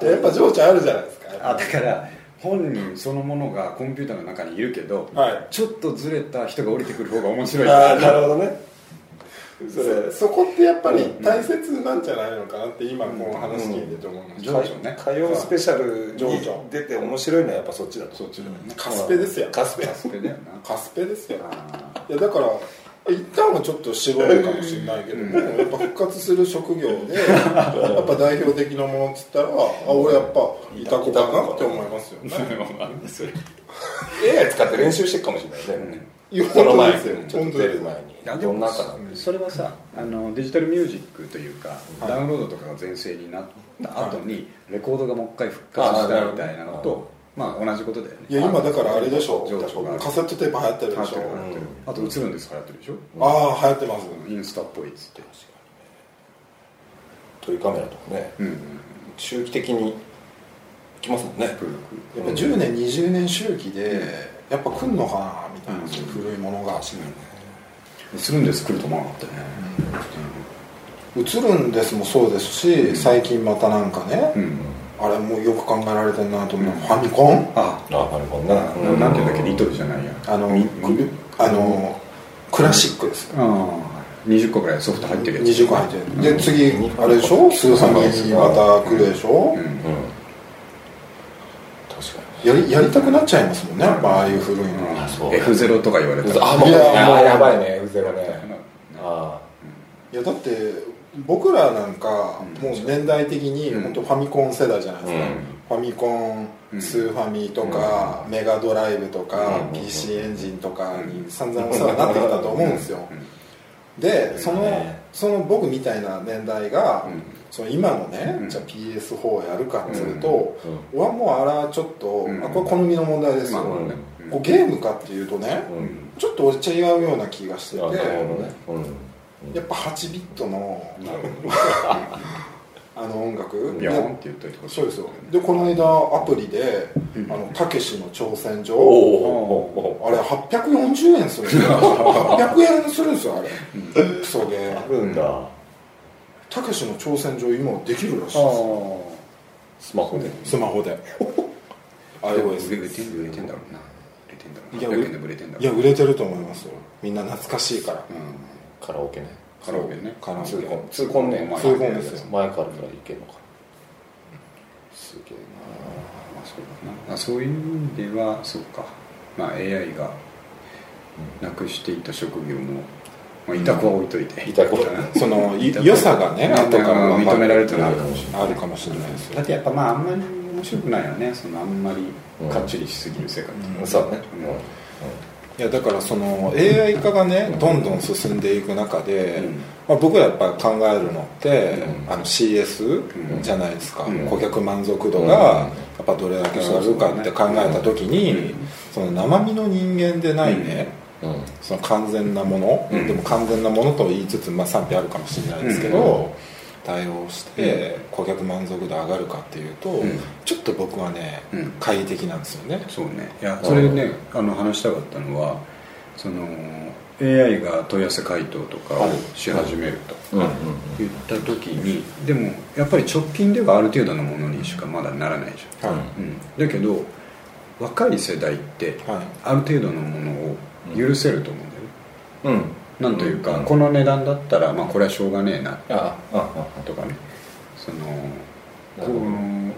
やっぱ情緒あるじゃないですか。あだから本人そのものがコンピューターの中にいるけど、はい。ちょっとずれた人が降りてくる方が面白い。ああなるほどね。それそこってやっぱり大切なんじゃないのかなって今この話聞いてて思いました、情緒ね。歌謡スペシャルに出て面白いのはやっぱそっちだとそっちだよねカスペですよ。カスペ。カスペだよな。カスペですよ。あいやだから一旦はちょっと絞るかもしれないけども、やっぱ復活する職業で やっぱ代表的なものっつったらあ俺やっぱいた子かなって思いますよね。AI 使って練習してるかもしれないね。いやこの前ちょっと出る前に。どんなかなそれはさあのデジタルミュージックというか、ダウンロードとかが全盛になった後に、レコードがもう一回復活したみたいなのとまあ同じことだよね。いや今だからあれでしょ。情カセットテープ流行ってるでしょ。流行ってる流行ってる。あと映るんです流行ってるでしょ。ああ流行ってます。インスタっぽいっつって。トイカメラとかね。うんうん周期的に来ますもんね。やっぱ10年20年周期でやっぱ来んのかなみたいな、古いものがするんです来ると思わなかったね。映るんですもそうですし最近またなんかね、うん、あれもよく考えられてるなと思う。のはファミコン？あ。あファミコンねうん。なんていうんだっけリトルじゃないや。あのあのクラシックです。よああ20個ぐらいソフト入ってるやつ。20個入ってる。で次あれでしょ？スーファミにまた来るでしょ、うん。うん確かやりやりたくなっちゃいますもんね。やっぱああいう古いの。う。F0 とか言われたら。にあもういやあもうやばいねうぜろね。あ。いやだって僕らなんかもう年代的にうん。本当ファミコン世代じゃないですか、うん。ファミコンうん。スーファミとか、メガドライブとか、うん。PC エンジンとかに散々お世話になってきたと思うんですよ、でそのね。その僕みたいな年代が、うん。その今のね、うん。じゃあ PS4 やるかっつうと、うん。俺はもうあれはちょっと、うん。あこれ好みの問題ですよ、こうゲームかっていうとね、うん。ちょっと俺違うような気がしてて、やっぱ8ビットのあの音楽。どビョーンって言っといてほしい。そうですよ。でこの間アプリで「あのたけしの挑戦状」あれ840円するんですよ。800円するんですよあれ。クソゲー。あるんだ。たけしの挑戦状今できるらしいです。あスマホで。スマホで。あ売れ iOS 売れてん売れてんだろうな。売れてんだろういや800円でも売れてんだろういや売れてると思いますよ。みんな懐かしいから。うんカラオケね。カラオケね。カラオケ。痛恨痛恨ね。前痛恨ですよ前からからいけんのか。すげえまあそうだな。あそういう意味ではそうか。まあ AI がなくしていた職業もまあ、いた子は置いといて、いた子その良さがねうん後から認められてるのあるかもしれない。あるかもしれないですよ。だってやっぱまああんまり面白くないよね。そのあんまりかっちりしすぎる世界うのはなそうねいやだからその AI 化がねどんどん進んでいく中で、うん。まあ、僕らやっぱ考えるのって、うん。あの CS うん。じゃないですか、うん。顧客満足度うん。がやっぱどれだけ上がるかって考えた時に、その生身の人間でないね、うん。その完全なもの、うん。でも完全なものと言いつつ、まあ、賛否あるかもしれないですけど、うん対応して顧客満足度上がるかっていうと、ん。ちょっと僕はね、うん。懐疑的なんですよね。そうね。いやそれでねあの話したかったのはその AI が問い合わせ回答とかをし始めると言った時にでもやっぱり直近ではある程度のものにしかまだならないじゃん、はい。うん、だけど若い世代ってはい。ある程度のものを許せると思うんだよね、うんなんというか、うん。この値段だったら、まあ、これはしょうがねえなとかね。そのこの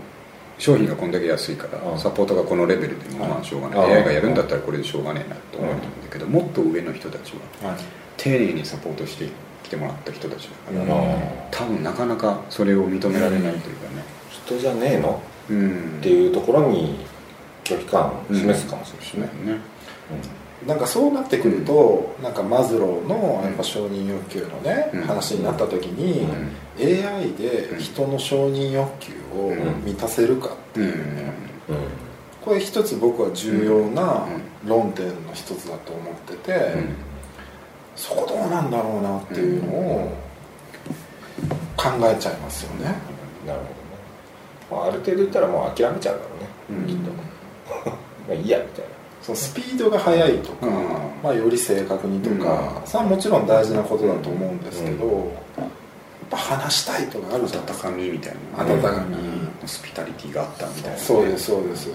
商品がこんだけ安いから、うん。サポートがこのレベルでもまあしょうがない、うん AI がやるんだったらこれでしょうがねえなと思うんだけど、もっと上の人たちははい。丁寧にサポートしてきてもらった人たちだから、うん。多分なかなかそれを認められないというかね、人じゃねえの？うん。っていうところに拒否感を示すかもしれないね、ねなんかそうなってくると、なんかマズローのやっぱ承認欲求のね、うん。話になった時に、うん。AI で人の承認欲求を満たせるかっていうね、うん。これ一つ僕は重要な論点の一つだと思ってて、うん。そこどうなんだろうなっていうのを考えちゃいますよね、なるほどね、まあ、ある程度言ったらもう諦めちゃうだろうね、うん。きっと。まあいいやみたいなそのスピードが速いとか、うん。まあ、より正確にとか、それはもちろん大事なことだと思うんですけど、やっぱ話したいとかあるじゃないですか。温かみみたいな。温かみ、ホスピタリティがあったみたいな。ね、そうですそうです。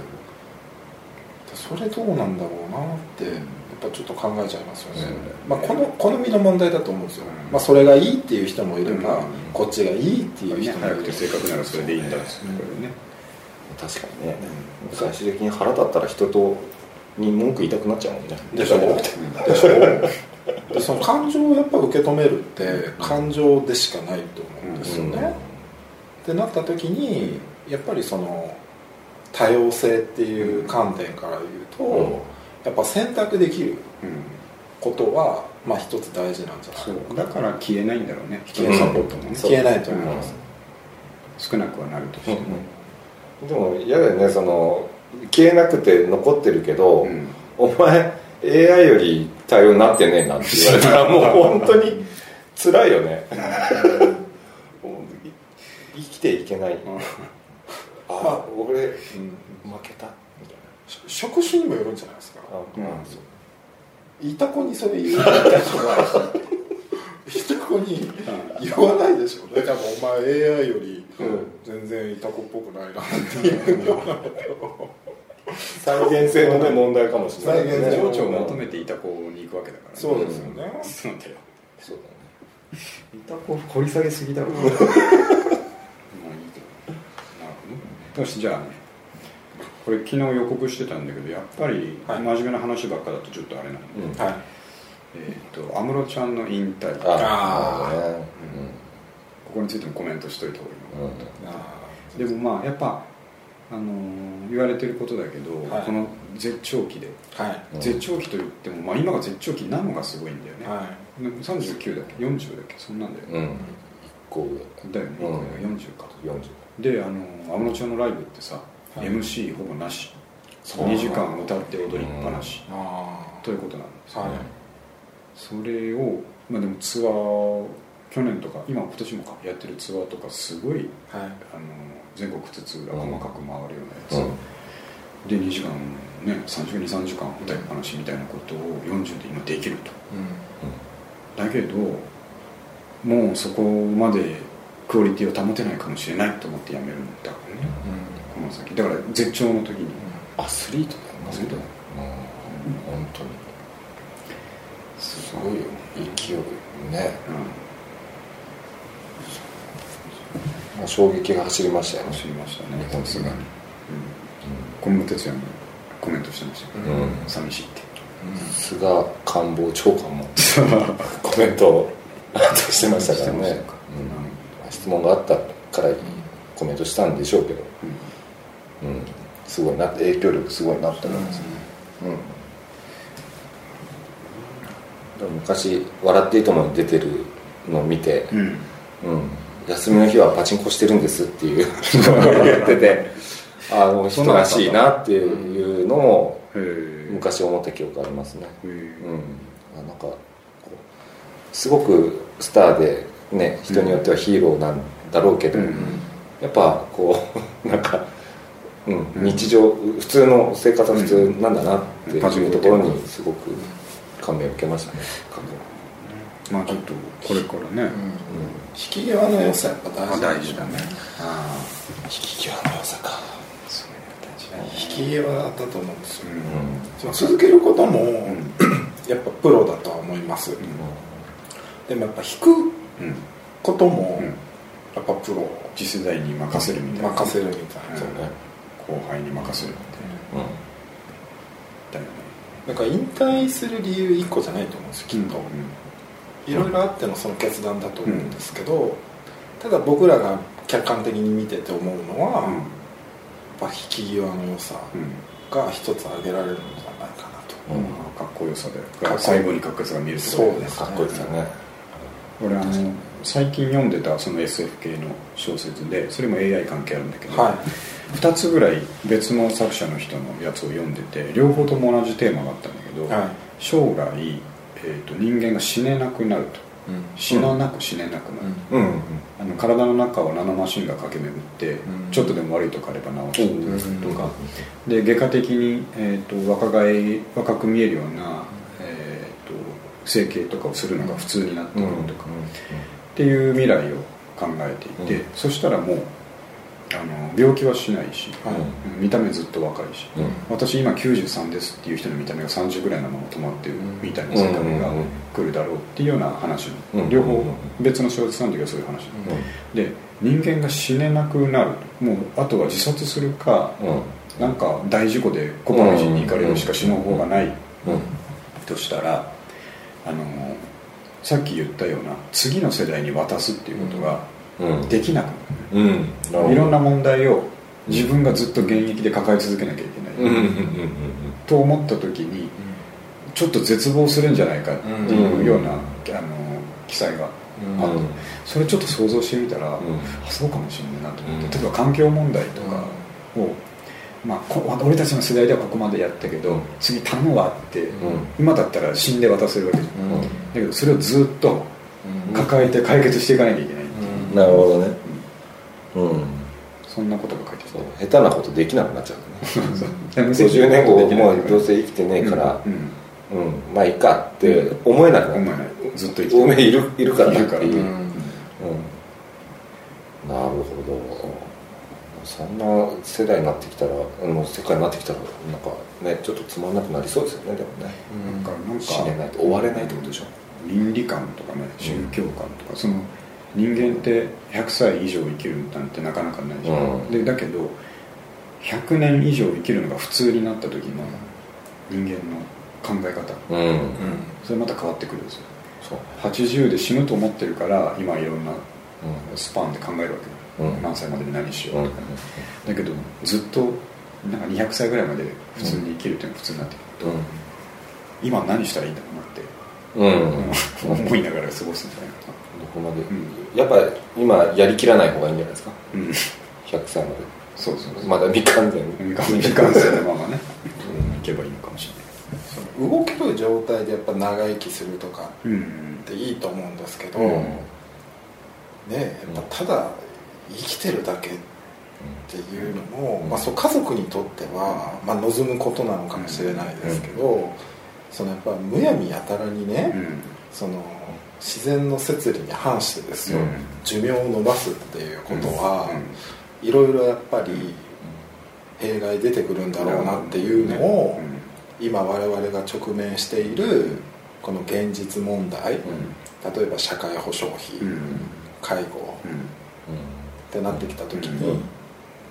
それどうなんだろうなってやっぱちょっと考えちゃいますよね、まあ、この好みの問題だと思うんですよ、まあ、それがいいっていう人もいれば、うん。こっちがいいっていう人もい早るくて正確ならそれでいいんだですこれね。確かにね、最終的に腹立ったら人とに文句言いたくなっちゃうもんね。でしょでしょ？でその感情をやっぱ受け止めるって感情でしかないと思うんですよね、うん。ってなった時にやっぱりその多様性っていう観点から言うと、うん。やっぱ選択できるうん。ことはまあ一つ大事なんじゃない？そう。だから消えないんだろうね。消えない。サポートもね。消えないと思います、少なくはなるとしても。でも嫌だよねその消えなくて残ってるけど、うん。お前 AI より多様になってねえなって言われたら もう本当に辛いよね。生きていけない、ああ俺負けた。みたいし職種にもよるんじゃないですか。なあ、うん。そういた子にそれ言う人はいた子に言わないでしょ。うね多分お前 AI よりうん。全然いた子っぽくないなっていう再現性の、ね、問題かもしれない再現性情緒を求めていた子に行くわけだから。ねそうですよね。そうだよそうだね。いた子掘り下げすぎだろ。まあいいけどなるほどよしじゃあね。これ昨日予告してたんだけどやっぱりはい。真面目な話ばっかだとちょっとあれなんで、うんはいえっ、と安室ちゃんの引退。こああなるほどねこについてもコメントしといた方がいいのかな。とあでもまあやっぱ、あのー言われてることだけど、はい。この絶頂期で、絶頂期といっても、まあ、今が絶頂期なのがすごいんだよね、はでも39だっけ？40だっけ？そんなんだよね、うん。一個だよね、うん。これが40か。上40であの安室ちゃんのライブってさ、はい。MC ほぼなし。そう2時間歌って踊りっぱなし、あということなんですよ、はいそれを、まあ、でもツアー去年とか今今年もかやってるツアーとかすごいはい。あの全国津々浦細かく回るようなやつ、うん。で2時間ね3時間23時間歌いっぱなしみたいなことを40で今できると。だけどもうそこまでクオリティを保てないかもしれないと思ってやめるんだからね、この先。だから絶頂の時にアスリートなアスリートだうん。本当にすごいよ勢いね、まあ、衝撃が走りましたよね。走りましたね。さすが。に、うん、小室哲哉もコメントしてましたけど、うん。寂しいって。菅官房長官も。コメントをしてましたからね。か、うん。質問があったからコメントしたんでしょうけど、うん、すごいな影響力すごいなって思いますね、うん昔「笑っていいとも」に出てるのを見て、うん、うん。うん、休みの日はパチンコしてるんですっていうのを言ってて ああもう人らしいなっていうのをへえ昔思った記憶ありますね、うん、あなんかすごくスターでね人によってはヒーローなんだろうけど、うん。やっぱこう なんか、うん、日常普通の生活は普通なんだなっていうところにすごく感銘を受けましたね、まあちょっとこれからね、引き際の良さやっぱまあ大事大事だね。あ引き際の良さか。引き際だったと思うんですよ、うん。続けることも、やっぱプロだとは思います、でもやっぱ引くことも、うん。やっぱプロ。次世代に任せるみたいな。任せるみたいな、そうね。後輩に任せるみうんたいなねだから引退する理由一個じゃないと思うんですよきっと、いろいろあってのその決断だと思うんですけど、ただ僕らが客観的に見てて思うのは、うん。やっぱ引き際の良さうんが一つ挙げられるのじゃないかなと、うん。かっこよさで最後にかっこよさが見えるところそうですかっこいいですよね俺あの最近読んでたその SF 系の小説でそれも AI 関係あるんだけど、はい2つぐらい別の作者の人のやつを読んでて両方とも同じテーマがあったんだけど、はい。生涯、えー、と人間が死ねなくなると。死ななく死ねなくなる、うん。あの体の中をナノマシンが駆け巡って、ん。ちょっとでも悪いとこあれば治すうんとか、で外科的に、えー、と若返り若く見えるような、えー、と整形とかをするのが普通になってくるとか、っていう未来を考えていて、うん。そしたらもうあの病気はしないし、はい。見た目ずっと若いし、うん。私今93ですっていう人の見た目が30ぐらいのまま止まってるみたいな世界が来るだろうっていうような話の、うん。両方別の小説なんだけどそういう話、で人間が死ねなくなる。もうあとは自殺するか、なんか大事故でコパの人に行かれるしか死ぬ方がない。としたらあのさっき言ったような次の世代に渡すっていうことができなくなる、うん。いろんな問題を自分がずっと現役で抱え続けなきゃいけない、と思った時にちょっと絶望するん。じゃないかっていうような、あの記載があって、それちょっと想像してみたら、あそうかもしれないなと思って、例えば環境問題とかを、まあ、こ俺たちの世代ではここまでやったけど、うん。次頼むわって、今だったら死ん。で渡せるわけじゃん、だけどそれをずっと抱えて解決していかなきゃいけないなるほどね。うん。そんなことが書いてそう。下手なことできなくなっちゃうね。ある50年後もうどうせせ生きてねえからうん。うん。まあいいかって思えなくなる。思えない。ずっと生きておめえいるいるからっていう。うん。うん。なるほど。そんな世代になってきたらもう世界になってきたらなんかねちょっとつまんなくなりそうですよねでもね。なんかなんか死ねないと終われないってことでしょ。倫理観とかね宗教観とか、その人間って100歳以上生きるなんてなかなかないじゃん、うん。でだけど100年以上生きるのが普通になった時の人間の考え方。うん。それまた変わってくるんですよ。そう。80で死ぬと思ってるから今いろんなうスパンで考えるわけよ、うん。何歳までに何しよんうとか、だけどずっとなんか200歳ぐらいまで普通に生きるっていうのが普通になってくると、今何したらいいんだろうなってうん。うん思いながら過ごすんじゃないかどこまで、んやっぱ今やりきらない方がいいんじゃないですか？なうん。100歳まそうそうそう。でまだ未完全に。未完未完成のままね、いけばいいのかもし動ける状態でやっぱ長生きするとかれないうんっていいと思うんですけど、うん。ねやっぱただ生きてるだけっていうのも、まあ、そう家族にとっては、まあ、望むことなのかもしれないですけど、そのやっぱむやみやたらにね、うん。その自然の摂理に反してですよ、うん。寿命を延ばすっていうことは、うん。いろいろやっぱり弊害出てくるんだろうなっていうのを、今我々が直面しているこの現実問題、例えば社会保障費、介護うんってなってきた時に、うん。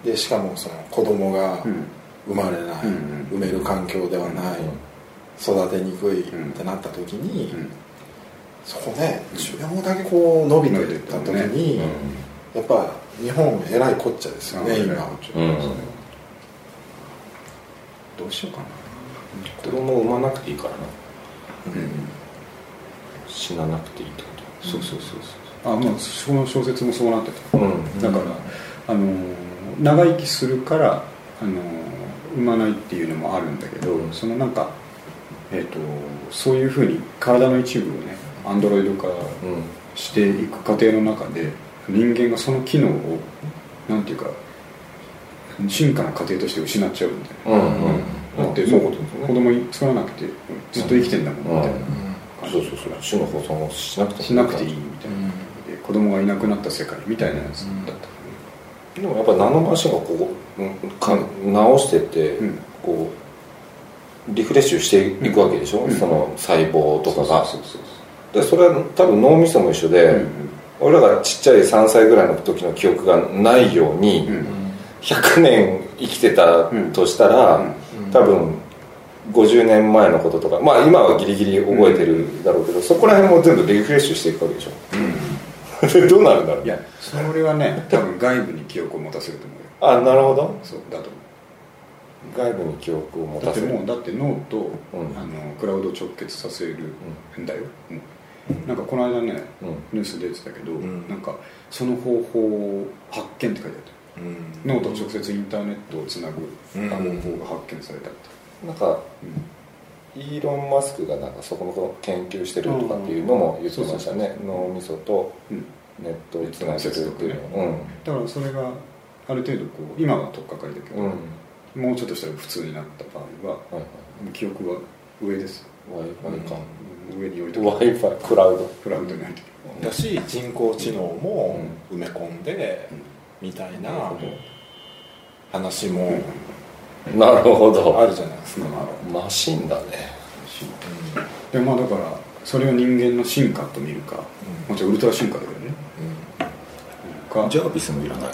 でしかもその子供がうん。生まれない、うん。産める環境ではない、育てにくいってなった時に、うんそこね。寿命だけこう伸びていった時に、やっぱ日本えらいこっちゃですよね今。うん。どうしようかな。子供を産まなくていいからな。うん。死ななくていいってこそうそうそうそう。あまあその小説もそうなってた。とうん。だから、あのー長生きするから、あのー産まないっていうのもあるんだけど、うん。そのなんか、えー、とそういうふうに体の一部をねアンドロイド化うんしていく過程の中で人間がその機能をなんていうか進化の過程として失っちゃうんだよねうんうんだってそうもう子供作らなくてずっと生きてんだもんみたいな。そうそうそう。種の保存をしなくてもしなくていいみたいな。で子供がいなくなった世界みたいなやつだったでもやっぱナノマシンがこううんか直してって、うん。こうリフレッシュしていくわけでしょ、うん。その細胞とかが。そうそうでそれは多分脳みそも一緒で、うん俺らがちっちゃい3歳ぐらいの時の記憶がないように、うん100年生きてたとしたら、うん多分50年前のこととかまあ今はギリギリ覚えてるだろうけど、そこら辺も全部リフレッシュしていくわけでしょ、うん、どうなるんだろう。いやそれはね多分外部に記憶を持たせると思うよ。あなるほど。そうだと思外部に記憶を持うだってたせるもうだって脳と、ん。あのクラウド直結させるんだよ、うんなんかこの間ね、うん。ニュース出てたけど、ん。なんかその方法を発見って書いてあった。うん。脳と直接インターネットをつなぐうん。方法が発見されたって、なんかイーロン・マスクがなんかそこの研究してるとかっていうのも言ってましたね。脳みそとうん。ネットをつなげるっていうのをだからそれがある程度こう今は取っかかりだけど、うん、うんもうちょっとしたら普通になった場合ははいはい。記憶は上です。w i f i か、上に置いと w i f i クラウド。クラウドに入ってるだし人工知能も埋め込んでみたいな話も なるほど。あるじゃないですか。マシンだね。でまあだからそれを人間の進化と見るか、もちろんウルトラ進化だけどね、かジャービスもいらない。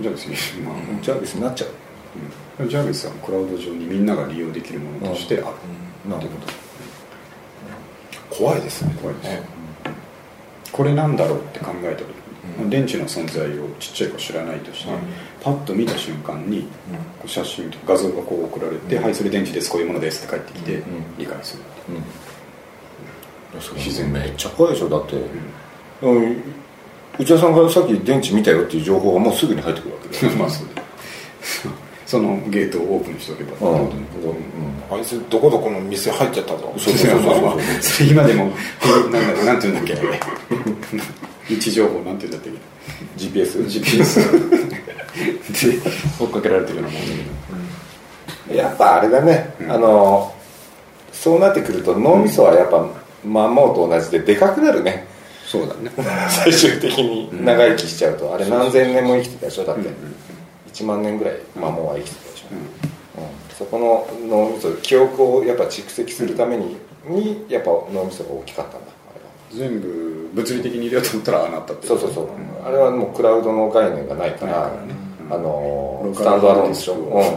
ジャービス、まあジャービスになっちゃう。うん。ジャービスはクラウド上にみんなが利用できるものとしてある、なる怖いですね。怖いです。これなんだろうって考えた時に、電池の存在をちっちゃい子知らないとして、パッと見た瞬間に、こう写真と画像がこう送られて「はいそれ電池です。こういうものです」って返ってきて、ん。理解する自然めっちゃ怖いでしょ。だって、うん、内田さんがさっき電池見たよっていう情報がもうすぐに入ってくるわけだよ。まあそうだそのゲートをオープンしておけばってうんことねあいつどこどこの店入っちゃったぞ。そうそうそうそうそれ 今でもなんだなんていうんだっけ。あ れ位置情報なんていうんだったっ GPS? で追っかけられてるようなもんだけど。やっぱあれだね、あのそうなってくると脳みそはやっぱマンモウと同じででかくなるね。そうだね。最終的に長生きしちゃうと、あれ何千年も生きてたでしょだって、1万年ぐらいマンモウは生きてたでしょ、うん。そこの脳みそ記憶をやっぱ蓄積するためににやっぱ脳みそが大きかったんだ全部物理的に入れようと思ったらああなったってそうそうそう、あれはもうクラウドの概念がないからね。あのロースタンドアローンでしょ、うん。そ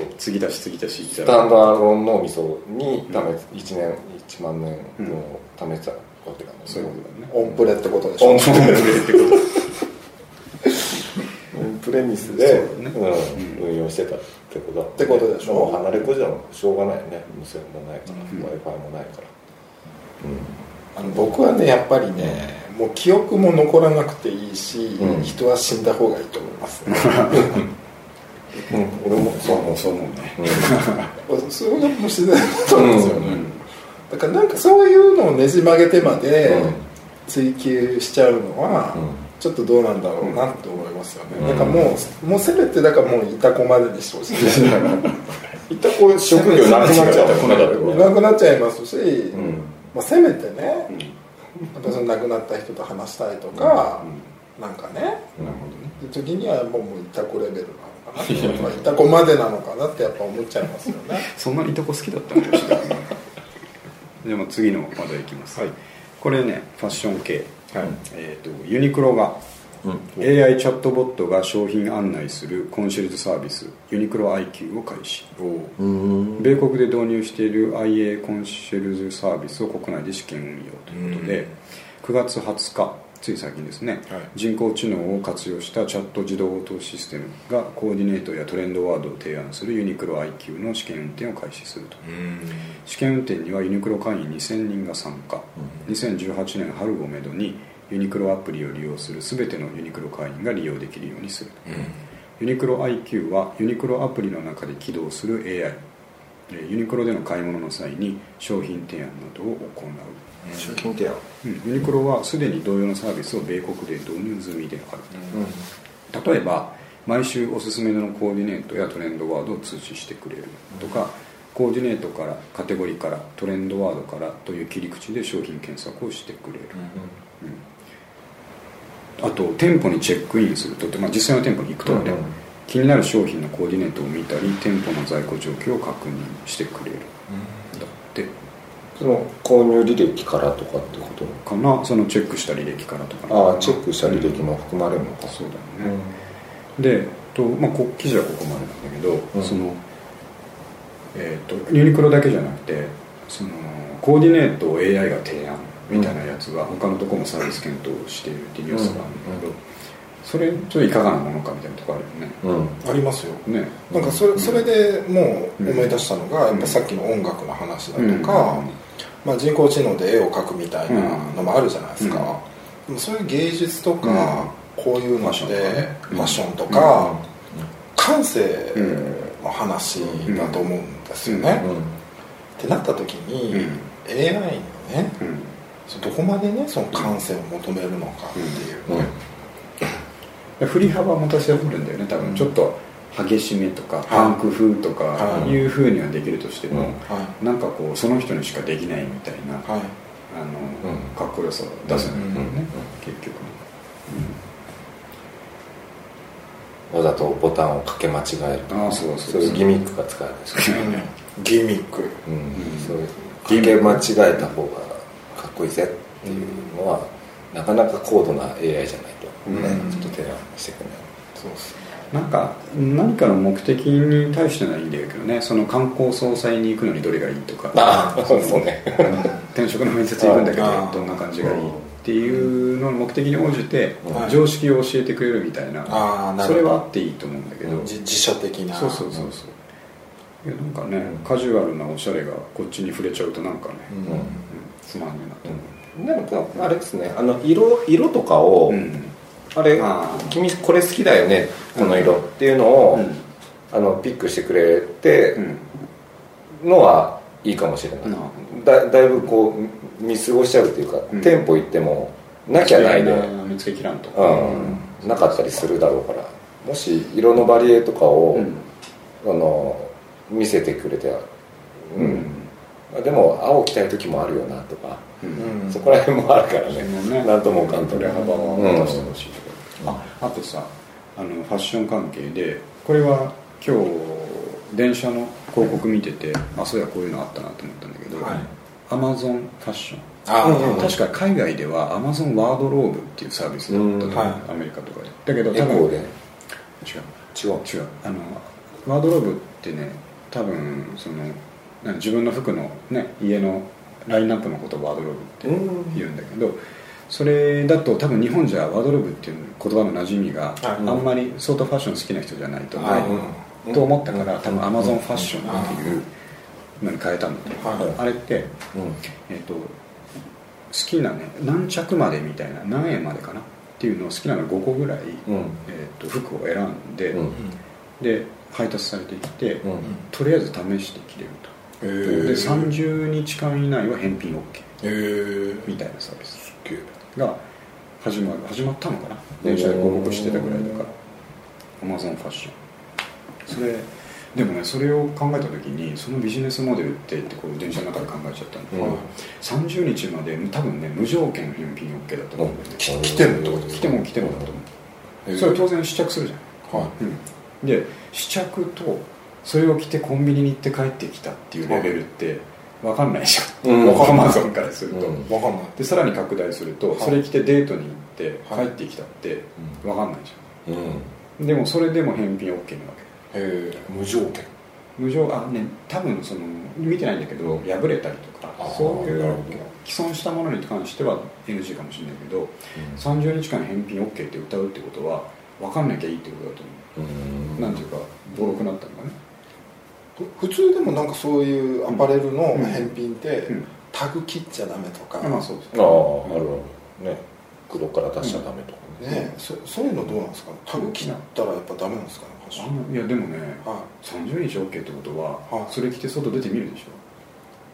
う。継ぎ足し継ぎ足しスタンドアローン脳みそにため、1年1万年分を貯めてたわけなんですよそういうことだね。オンプレってことでしょ。オンプレってことプレミスで、そうだね。うん運用してたってこと。だってことでしょ？もう離れ小じゃしょうがないよね。無線もないから w i f i もないから。あの僕はねやっぱりねもう記憶も残らなくていいし、うん。人は死んだ方がいいと思います、うん、うん、俺もそう思う。そう思うね。それがもう自然だと思うんですよね、だからなんかそういうのをねじ曲げてまでうん。追求しちゃうのは、うんちょっとどうなんだろうなって思いますよね、うん。だからもうもうせめてだからもういた子までにしてほしい。いったこう職業なくなっちゃうなくなっちゃいますし、ん。まあ、せめてね、やっぱその亡くなった人と話したいとか、なんかねなるほどね。時にはもうもういた子レベルなのかなまあ いた子までなのかなってやっぱ思っちゃいますよね。そんなにいとこ好きだったんだよでも次の話題いきます、これねファッション系、えー、とユニクロが、AI チャットボットが商品案内するコンシェルジュサービスユニクロ IQ を開始。うん。米国で導入している IA コンシェルジュサービスを国内で試験運用ということで、9月20日つい最近ですね、はい。人工知能を活用したチャット自動応答システムがコーディネートやトレンドワードを提案するユニクロ IQ の試験運転を開始すると。試験運転にはユニクロ会員2000人が参加、2018年春をめどにユニクロアプリを利用する全てのユニクロ会員が利用できるようにする、ユニクロ IQ はユニクロアプリの中で起動する AI えーユニクロでの買い物の際に商品提案などを行う、商品提案うん。ユニクロはすでに同様のサービスを米国で導入済みである、例えば毎週おすすめのコーディネートやトレンドワードを通知してくれるとか、コーディネートからカテゴリーからトレンドワードからという切り口で商品検索をしてくれる、あと店舗にチェックインすると、まあ、実際の店舗に行くとね、うん気になる商品のコーディネートを見たり店舗の在庫状況を確認してくれる、だってその購入履歴からとかってことかな？そのチェックした履歴からとか。ああチェックした履歴も含まれるのか、そうだよね、でと、まあ、こ記事はここまでなんだけど、うん。そのえー、とユニクロだけじゃなくてそのコーディネートを AI が提案みたいなやつは他のところもサービス検討しているっていうニュースがあるんだけど、それちょっといかがなものかみたいなとこあるよね。うん。ありますよ。ね。なんかそれそれでもう思い出したのが、やっぱさっきの音楽の話だとか、まあ、人工知能で絵を描くみたいなのもあるじゃないですか、でもそういう芸術とか、こういうのでファッションとか。感性の話だと思うんですよね、ってなった時に、うん。AI にねうん。どこまでねその感性を求めるのかっていう、うん。振り幅持たせられるん。だよね多分ちょっと激しめとか、パンク風とかはい。いうふうにはできるとしても、なんかこうその人にしかできないみたいな、あのうん。かっこよさを出せないん。だよね、うん。結局。ね、わざとボタンをかけ間違える。ああそうそうそう。いうギミックが使えるんですよねギミック。うん。そういうかけ間違えた方がかっこいいぜっていうのは、なかなか高度な AI じゃないと、ねうん。ちょっと提案してくれない。そうですねなんか何かの目的に対してならいいんだけどね。その観光総裁に行くのにどれがいいとか。ああそうね。転職の面接行くんだけどどんな感じがいい。っていうのの目的に応じてはい。常識を教えてくれるみたいな。あーなるほど。それはあっていいと思うんだけど、じ辞書的な。そうそうそうそう。いやなんかねカジュアルなおしゃれがこっちに触れちゃうとなんかね、うん。うん。つまんねえなと思なんかあれですね。あの色色とかを、う、うんあれ君これ好きだよねこの色。っていうのを、うん。あのピックしてくれてうん。のはいいかもしれない、なだだいぶこう見過ごしちゃうっていうか、うん。店舗行ってもなきゃないで、見つけきらんと。うん、なかったりするだろうから。もし色のバリエとかを、うん。あの見せてくれてううん。ん、でも青着たい時もあるよなとか、そこら辺もあるからね。そのね。なんともかんとも振れ幅を出してほしいああとさあのファッション関係でこれは？今日電車の広告見ててあそういやこういうのあったなと思ったんだけど、はい。アマゾンファッションあ確か海外ではアマゾンワードローブっていうサービスだったとはい。アメリカとかで。だけど多分違う。違う。違うあのワードローブってね多分その自分の服のね家のラインナップのことをワードローブってうん。言うんだけどそれだと多分日本じゃワードローブっていう言葉の馴染みがはい。あんまり相当ファッション好きな人じゃないとない、はいと思ったから多分アマゾンファッションっていうのに変えたんだと思うはい。あれって、えっと好きなね何着までみたいな何円までかな？っていうのを好きなの5個ぐらい、うん。えっと服を選んで、うん。で配達されてきて、うん。とりあえず試して着れると。へでえ30日間以内は返品 OK みたいなサービスが始まる始まったのかな？電車で広告してたぐらいだか。らアマゾンファッションそれでもねそれを考えた時にそのビジネスモデルってってこう電車の中で考えちゃったんだけど、うん。30日まで多分ね無条件返品 OK だと思う。ん。だよ来てるってこと？来ても来てもだと思う、それは当然試着するじゃん。はうん、で試着とそれを着てコンビニに行って帰ってきたっていうレベルって分かんないじゃん、うん。アマゾンからすると、うん。い分かんない。でさらに拡大すると、はい。それ着てデートに行ってはい。帰ってきたって分かんないじうん。ゃん。でもそれでも返品 OK なわけ。へえ無条件。無条あね多分その見てないんだけど破れたりとかそういう既存したものに関しては NG かもしれないけど、30日間返品 OK って歌うってことは分かんなきゃいいってことだと思う。ん。う、なんていうかボロくなったのがね。ふ普通でもなんかそういうアパレルのうん。返品ってうん。タグ切っちゃダメとかまあそうですあああるある。ね。黒から出しちゃダメとかね。そそういうのどうなんですか？ねタグ切ったらやっぱダメなんですか？ねあのいやでもねは30日 OK ってことは、はい。それ着て外出てみるでしょ。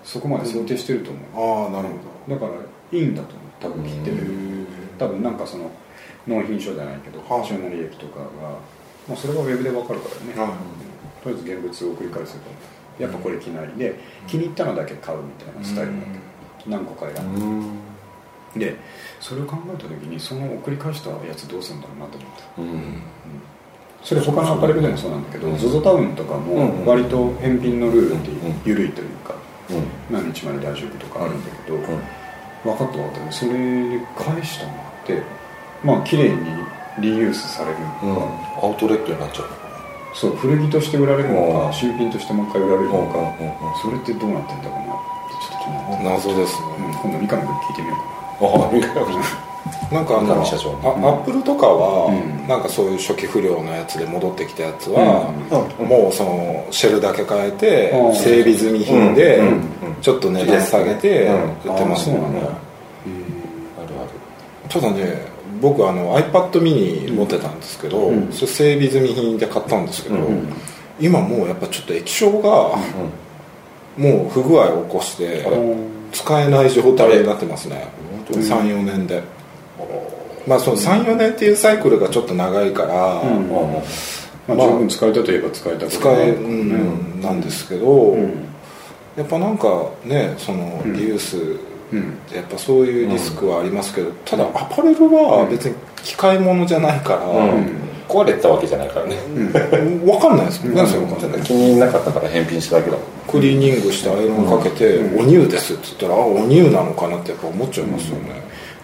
そこまで想定してると思う、いああなるほだからいいんだと思う。多分着てどる多分なんかその納品書じゃないけどはい。注文履歴とかが、まあ、それがウェブで分かるからね、はいとりあえず現物を送り返すとやっぱこれ着ない。で気に入ったのだけ買うみたいなスタイルなわけ。何個か選んで。うん。でそれを考えた時にその送り返したやつどうするんだろうなと思った。うん。それ他のアパレルでもそうなんだけど、うん。ZOZO タウンとかうん。も割と返品のルールってうん緩いというかうん。何日まで大丈夫とかあるんだけど、うん。分かった分かった。それで返したのってまあ綺麗にリユースされるの。うん。か、アウトレットになっちゃうそう古着として売られるのうんか新品としてもう一回売られるのか、それってどうなってんだろうなってちょっと気になって、謎ですね。うん、今度三上君聞いてみようかああいやなんかあの三上社長あアップルとかは、うん。なんかそういう初期不良のやつで戻ってきたやつは、うん。もうそのシェルだけ変えて、うん。整備済み品で、ちょっと値段下げてうん。売ってますもんね、あそうなんだ。あるただね僕あの iPad mini 持ってたんですけど、うん。それ整備済み品で買ったんですけど、うん。今もうやっぱちょっと液晶がもう不具合を起こして使えない状態になってますね。本当に34年で。まあその34年っていうサイクルがちょっと長いから、まあ、まあ十分使えたといえば使えた使え、うん、なんですけど、うん。やっぱなんかねそのうん。リユースうん。やっぱそういうリスクはありますけど、ただアパレルは別に機械物じゃないから、うん。壊れてたわけじゃないからね。うん。分かんないですもん。ね、うん気になかったから返品しただけだもん。クリーニングしてアイロンかけて「お乳です」って言ったら「あお乳なのかな」ってやっぱ思っちゃいますよね、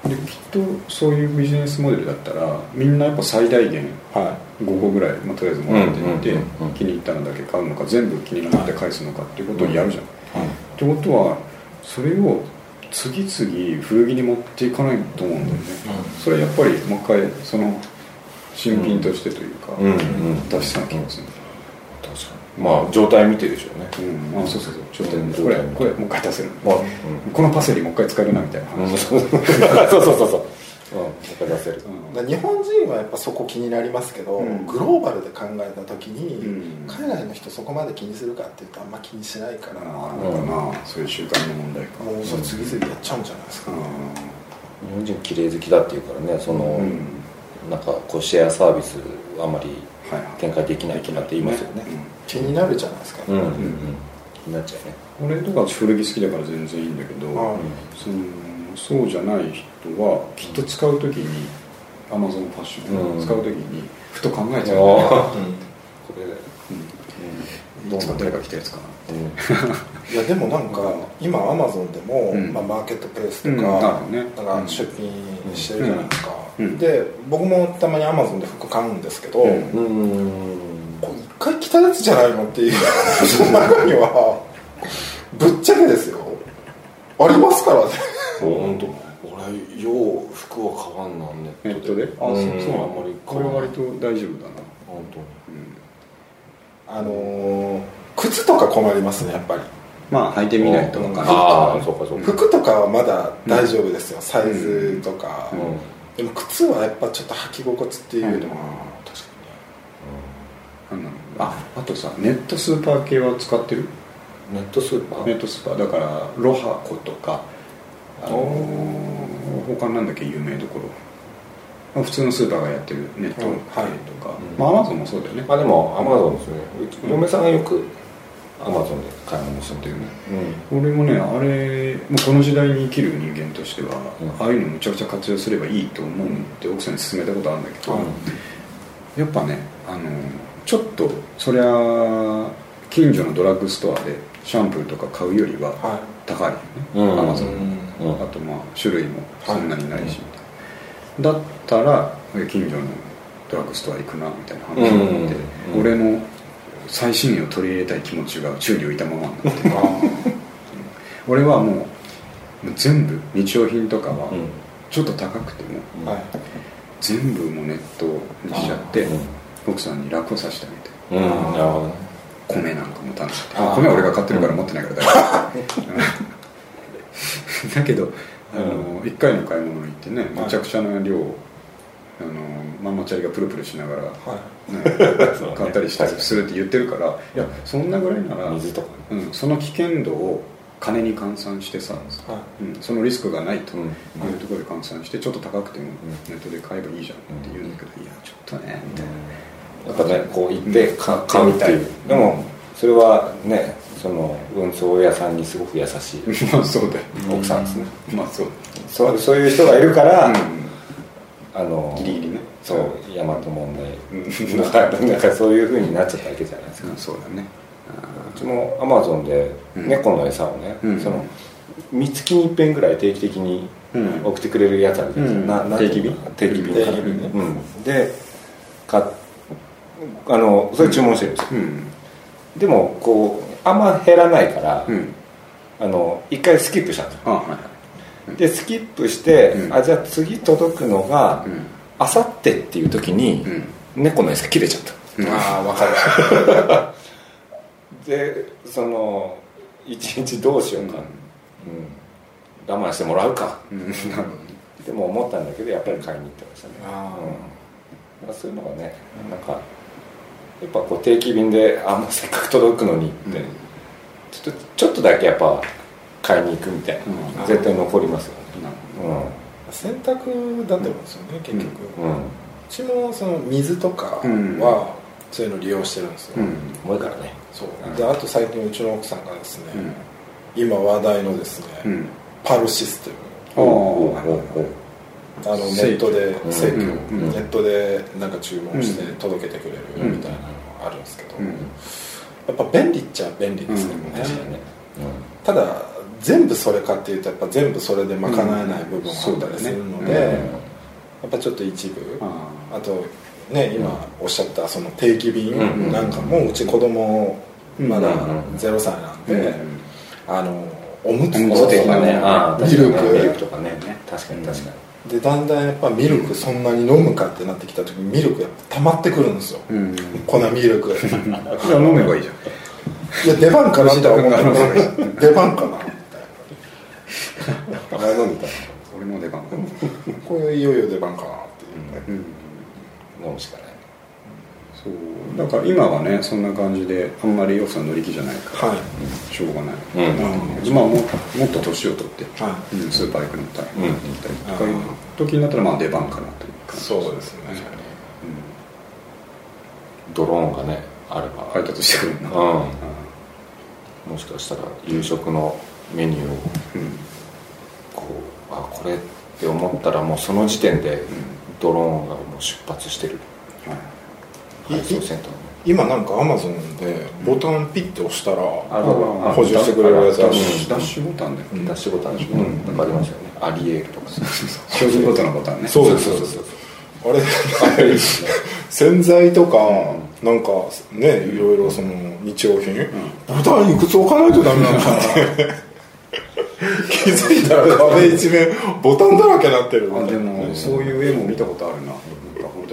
できっとそういうビジネスモデルだったらみんなやっぱ最大限は5個ぐらい、まあ、とりあえずもらってみて、気に入ったのだけ買うのか全部気になって返すのかっていうことをやるじゃん、い、はい。ってことはそれを次々古着に持っていかないと思うんだよね、それはやっぱりもう一回その新品としてというか、うんうん。出しそうな気がする、確かに。まあ状態見てでしょうね。うん。あそうそうそう。ちょっとうんこれこれもう一回出せる、まあこのパセリもう一回使えるなみたいな話、うん。そうそうそう。そうそううん出せるだから日本人はやっぱそこ気になりますけど、うん。グローバルで考えた時に、うん。海外の人そこまで気にするかっていうとあんま気にしないから、ああるのかな、そういう習慣の問題か。もうそれ次々やっちゃうんじゃないですか、う日本人綺麗好きだっていうからねその、んうん。なんかこうシェアサービスあんまりはいはい。展開できないとかって言いますよね。気になるじゃないですか、うんうんうん。気になっちゃうね。俺とか古着好きだから全然いいんだけど、はいそのそうじゃない人はきっと使う時にアマゾンファッション使う時にふと考えちゃう、うんこれうん、いつか誰が着たやつかないやでもなんか今アマゾンでも、うん。まあ、マーケットプレイスとうん。か,、なんか出品してるじゃないですか、うん。で僕もたまにアマゾンで服買うんですけど、うん。うんこれ一回着たやつじゃないのっていう その中にはぶっちゃけですよ。ありますからね本当俺よう服は買わんなんネットで。ネットで？あそうあんまりこれは割と大丈夫だな。本あのー靴とか困りますねやっぱり。まあ履いてみないと分かん。ないああそうかそうか。服とかはまだ大丈夫ですよ、サイズとか、うん。でも靴はやっぱちょっと履き心地っていうよりも、うん。確かなんなのああとさネットスーパー系は使ってる？ネットスーパー？ネットスーパー。だからロハコとかあのー他なんだっけ有名どころ。まあ普通のスーパーがやってるネット系とか、うん。まあアマゾンもそうだよね、まあでもアマゾンですね。嫁さんがよくアマゾンで買い物するっていうね。うん。俺もねあれもうこの時代に生きる人間としては、うん。ああいうのむちゃくちゃ活用すればいいと思うって奥さんに勧めたことあるんだけど、うん。やっぱねあのちょっとそりゃ近所のドラッグストアでシャンプーとか買うよりはは高いよね、うん。アマゾン、うんあとまあ種類もそんなにないし、みたいな。だったら近所のドラッグストア行くなみたいな話になって、うん。俺の最新鋭を取り入れたい気持ちが宙に浮いたままになって。俺はもう全部日用品とかはうん。ちょっと高くても全部もうネットにしちゃってうん。奥さんに楽をさせてあげて。米なんか持たなくて米は俺が買ってるから持ってないからだけど だけどあの1回の買い物に行ってねめちゃくちゃな量あのママチャリがプルプルしながら、ねそうね。買ったりしたりするって言ってるからいやそんなぐらいなら、水とかね。うん、その危険度を金に換算してさ、はい。うん、そのリスクがないとうん。いうところで換算してちょっと高くてもネットで買えばいいじゃんって言うんだけどいやちょっとねみたいな。やっぱねこう行ってか買うっていう。でもそれはねその運送屋さんにすごく優しい。まあそうだよ。奥さんですね。まあそう。そうそういう人がいるから、うん。あのギリギリね。そう大和問題うん。なんかなんかそういうふうになっちゃったわけじゃないですか。うんそうだね。うちもアマゾンでうん。猫の餌をね、うん。その三月に一遍ぐらい定期的にうん。送ってくれるやつあるじゃないですか、うん。定期便？定期便。か定期便ね。うん、で買っあのそれ注文してるんですよ、うん。でもこうあんま減らないから、うん。あの一回スキップしたんですよあはい。でスキップして、うん。あじゃあ次届くのがうん。あさってっていう時に、うん。猫の餌切れちゃった。うん。ああ分 かる。でその一日どうしようか、うん。我慢してもらうか。うん。でも思ったんだけどやっぱり買いに行ってましたね。あうん、そういうのがねなんかやっぱこう定期便であもうせっかく届くのにって、うん。ちょっとちょっとだけやっぱ買いに行くみたいな、うん。絶対残りますよね。う選択だと思うんですよね結局、ん。うちもその水とかうん。はそういうの利用してるんですよ、重いからね。そう。であと最近うちの奥さんがですね、うん。今話題のですね、うん。パルシステムあのネットで正規正規うん。うん。ネットでなんか注文してうん。届けてくれるみたいなのがあるんですけど、うん。やっぱ便利っちゃ便利ですよね、うん。確かにね、ただ全部それかっていうとやっぱ全部それで賄えない部分もあったりするので、うんやっぱちょっと一部ああとね今おっしゃったその定期便うんなんかもうち子供まだうん。0歳なんあで、あのおむつおむそうつ的なねミルクとかね。確かに確かに、でだんだんやっぱミルクそんなに飲むかってなってきた時にミルクやっぱ溜まってくるんですよ、うん。粉ミルク。じゃあ飲めばいいじゃん。いや出番かなって思った出番かな。あ前飲んでた俺の出番これいよいよ出番かなっていうね、うん。飲むしかないそうだから今はねそんな感じであんまり奥さん乗り気じゃないからはい。しょうがない、うん。まあももっと年を取って、はうんスーパー行くの大変うん。行ったりとかいう時になったらまあ出番かなという感じそうですね。ドローンがねあれば。配達してくるな。うん。もしかしたら夕食のメニューをうん。こうあこれって思ったらもうその時点でドローンがもう出発してるはい配送センターの今なんかアマゾンでボタンピッて押したら補充してくれるやつある。ダッシュボタンでダッシュボタンでしょ、うん、なんかありましたよね。アリエールとか標準ボタンのボタンね。そうですそうですあれ洗剤とかなんかねいろいろその日用品。ボタンいくつ置かないとダメなんだって。気づいたら壁一面ボタンだらけになってる。あでもそういう絵も見たことあるな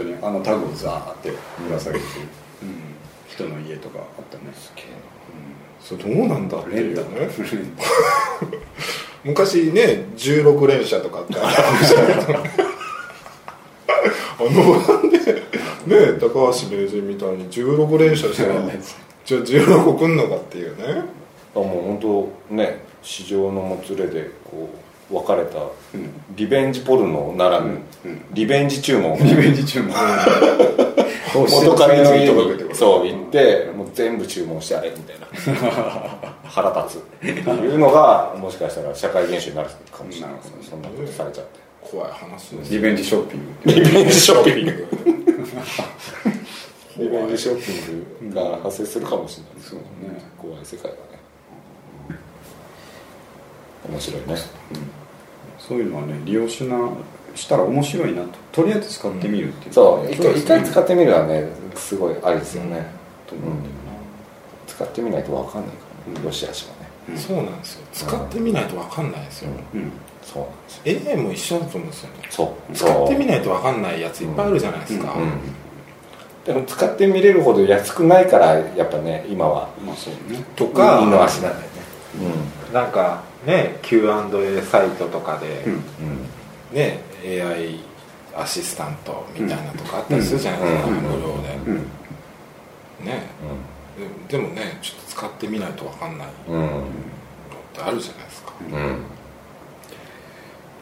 なんか本当にあのタグをザーってぶら下げてる、うん、人の家とかあったね。それどうなんだっていうね。ー昔ね16連射とかってありましたけどあのボタンでね高橋名人みたいに16連射したら じゃあ16個くんのかっていうね。あもう本当ね市場のもつれでこう分かれた。うん。リベンジポルノならぬ、うん。リベンジ注文。リベンジ注文。元彼の家にそう行ってもう全部注文してあれみたいな。腹立つ。っていうのがもしかしたら社会現象になるかもしれない。そんなことされちゃって。怖い話ですリベンジショッピング。リベンジショッピング。リベンジショッピングが発生するかもしれない。ですそうね。怖い世界だね面白いね。そういうのはね利用しなしたら面白いなと。とりあえず使ってみるっていう、そう一回一回使ってみるのはねすごいありですよね、と思うんだよ使ってみないと分かんないからね、よしあしはね。そうなんですよ。使ってみないと分かんないですよ。なうん。そうなんですよ。AI も一緒だと思うんですよね。そう。使ってみないと分かんないやついっぱいあるじゃないですか、うん。でも使ってみれるほど安くないからやっぱね今は。まあそうね。とか二の足なんだよね。なんかね Q&A サイトとかで、ね AI アシスタントみたいなとかあったりするじゃないですか、うん。無料で、うん。ね。ででもねちょっと使ってみないと分かんないのってあるじゃないですか、うん。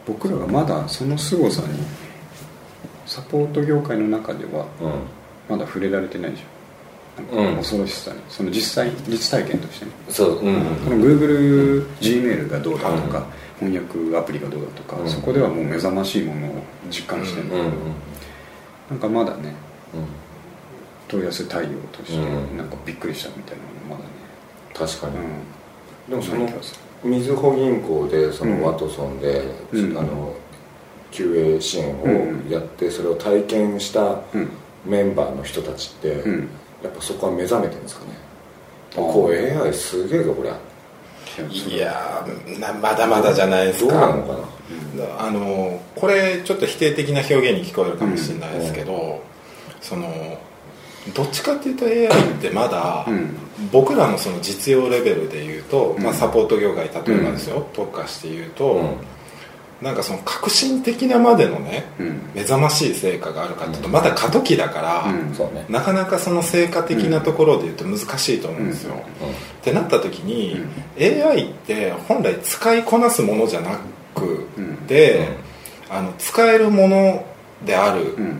僕らがまだその凄さにサポート業界の中ではうん。まだ触れられてないじゃんなんうん。か恐ろしさに。その実際実体験としてね。そううんこの Google Gmail がどうだとか、翻訳アプリがどうだとか、うん。そこではもう目覚ましいものを実感してるんだけど、うんうん。なんかまだねうん。問い合わせ対応としてうん。なんかびっくりしたみたいなのまだね。確かに、うん。でもそのみずほ銀行でそうん。のワトソンで、うん。あの QA 支援をやってそれを体験したるうん。メンバーの人たちって、うんやっぱそこは目覚めてるんですかね。こう AI すげえぞこりゃ。いやまだまだじゃないですどうなかのかな。あのこれちょっと否定的な表現に聞こえるかもしれないですけど、そのどっちかっていうと AI ってまだ、うん。僕らのその実用レベルで言うと、まあ、うんサポート業界例えばですよ、特化して言うと、うんなんかその革新的なまでのねうん。目覚ましい成果があるかっていうとまだ過渡期だから、うんね。なかなかその成果的なところで言うと難しいと思うんですよ、ってなった時に、AI って本来使いこなすものじゃなくて、あの使えるものであるうん。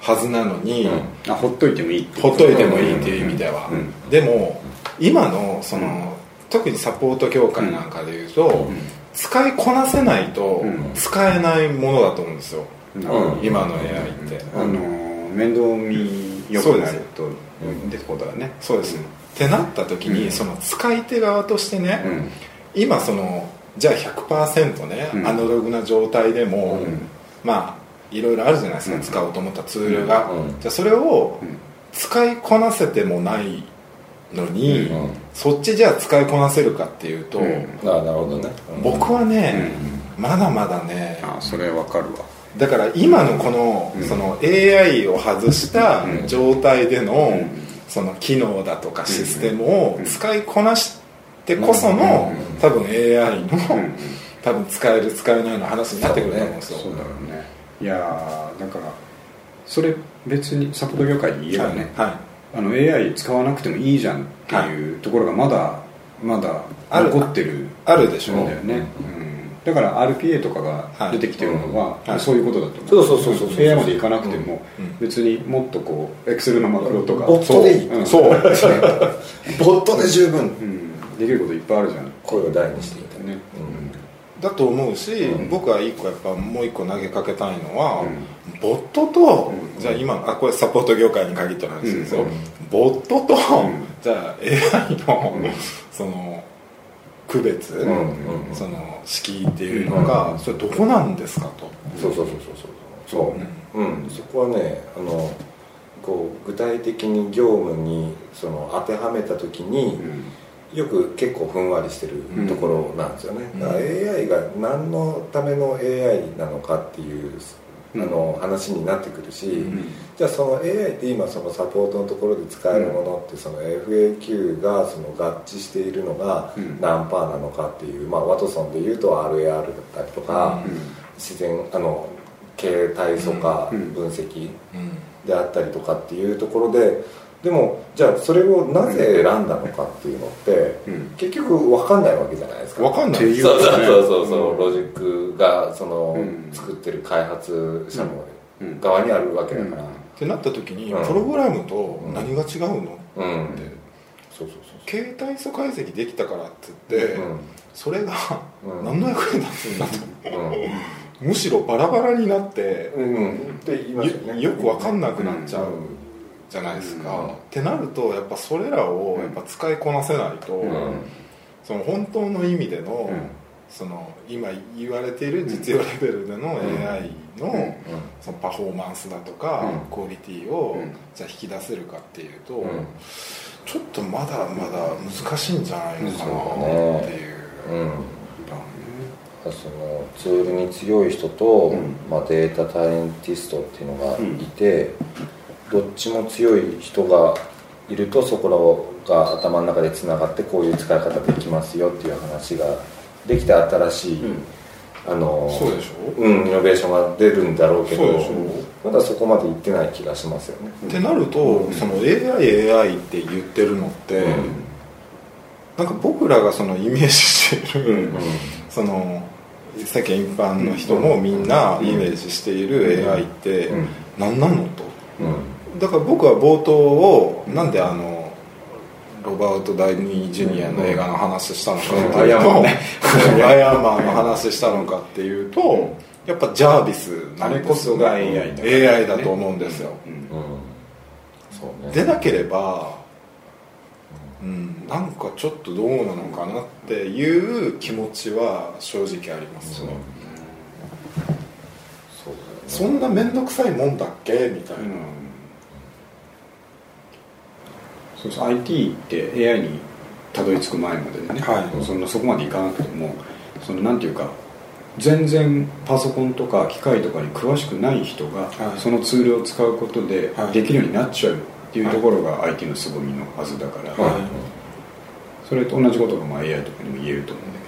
はずなのに、あほっといてもいいほっといてもいいっていう意味では、うん。でも今のその、特にサポート業界なんかでいうと、使いこなせないとうん。使えないものだと思うんですよ、うん。今の AI って、あの面倒見よくなると出てことだね。そうです、ってなった時に、うん。その使い手側としてね、うん。今そのじゃあ100%ね、うん。アナログな状態でも、うん。まあいろいろあるじゃないですか、うん。使おうと思ったツールが、うん。じゃあそれをうん。使いこなせてもないのに、うん。そっちじゃあ使いこなせるかっていうと、うん。ああなるほどね。僕はね、うまだまだねあそれわかるわ。だから今のこの,、うん。その AI を外したうん。状態での、うん。その機能だとかシステムをうん。使いこなしてこその、うん。多分 AI の、うん。多分使える使えないの話になってくると思うんですよ。そうだろうね。いやーだからそれ別にサポート業界で言えばね、はい、あの AI 使わなくてもいいじゃんっていうところがまだまだ残ってるあるでしょんだよね、うん。だから RPA とかが出てきてるのは、はい。そういうことだと思う。そうそうそうそうそう AI までいかなくても、うん。別にもっとこう Excel のマクロとかボットでいい。う。ん。そう。ボットで十分。うん、できることいっぱいあるじゃん。声を大にしていたね、だと思うし、うん。僕は一個やっぱもう一個投げかけたいのは、うん。ボットと、うん。じゃあ今あこれサポート業界に限った話ですよ、うん。ボットと、ん。じゃあ AI の、うん。その区別、うん。うん。その敷居っていうのが、それどこなんですかと。そうそうそうそうそう。そう。うん、そこはねあのこう具体的に業務にその当てはめた時に、よく結構ふんわりしてるところなんですよね、うん。だから AI が何のための AI なのかっていう、うん。あの話になってくるし、ん。じゃあその AI って今そのサポートのところで使えるものってその FAQ がその合致しているのがうん。何パーなのかっていう、まあ、ワトソンでいうと RAR だったりとか、自然あの形態素化うん。分析うん。であったりとかっていうところででもじゃあそれをなぜ選んだのかっていうのって、うん。結局分かんないわけじゃないですか。分かんない。っていうそうそうそうそうロジックがその、うん。作ってる開発者のうん。側にあるわけだから。ってなった時に、うん。プログラムと何が違うの、うん、ってそうそう携帯素解析できたからって言って、そうそれがうん。何の役に立つんだと、うん。むしろバラバラになって、うん、うん、って言いますよね。よよく分かんなくなっちゃう。うんじゃないですか、うん。ってなるとやっぱそれらをやっぱ使いこなせないと、うん。その本当の意味での,、うん。その今言われている実用レベルでの AI の,、うん。そのパフォーマンスだとか、うん。クオリティを、うん。じゃあ引き出せるかっていうと、うん。ちょっとまだまだ難しいんじゃないのかなっていう。うん。そのツールに強い人と、うん。まあ、データタレンティストっていうのがいて、どっちも強い人がいるとそこらが頭の中でつながってこういう使い方できますよっていう話ができて新しい、あのそうでしょ？うん、イノベーションが出るんだろうけどそうでしょ。まだそこまでいってない気がしますよね、ってなると、その AIAI って言ってるのって、なんか僕らがそのイメージしている、その世間一般の人もみんなイメージしている AI ってうん。何なのと。うんだから僕は冒頭をなんであのロバート・ダイニー・ジュニアの映画の話したのかっていうと、うんアイアンマンの話したのかっていうとやっぱジャービスなんこそが AI だね AI だと思うんですよ、うん。うん。でなければ、うん、なんかちょっとどうなのかなっていう気持ちは正直あります。ね。そんな面倒くさいもんだっけみたいな、そうそう IT って AI にたどり着く前まででね、はい。そのそこまでいかなくてもそのなんていうか全然パソコンとか機械とかに詳しくない人が、はい。そのツールを使うことではい。できるようになっちゃうっていうところが IT の凄みのはずだから、はい。それと同じことがまあ AI とかにも言えると思うんだ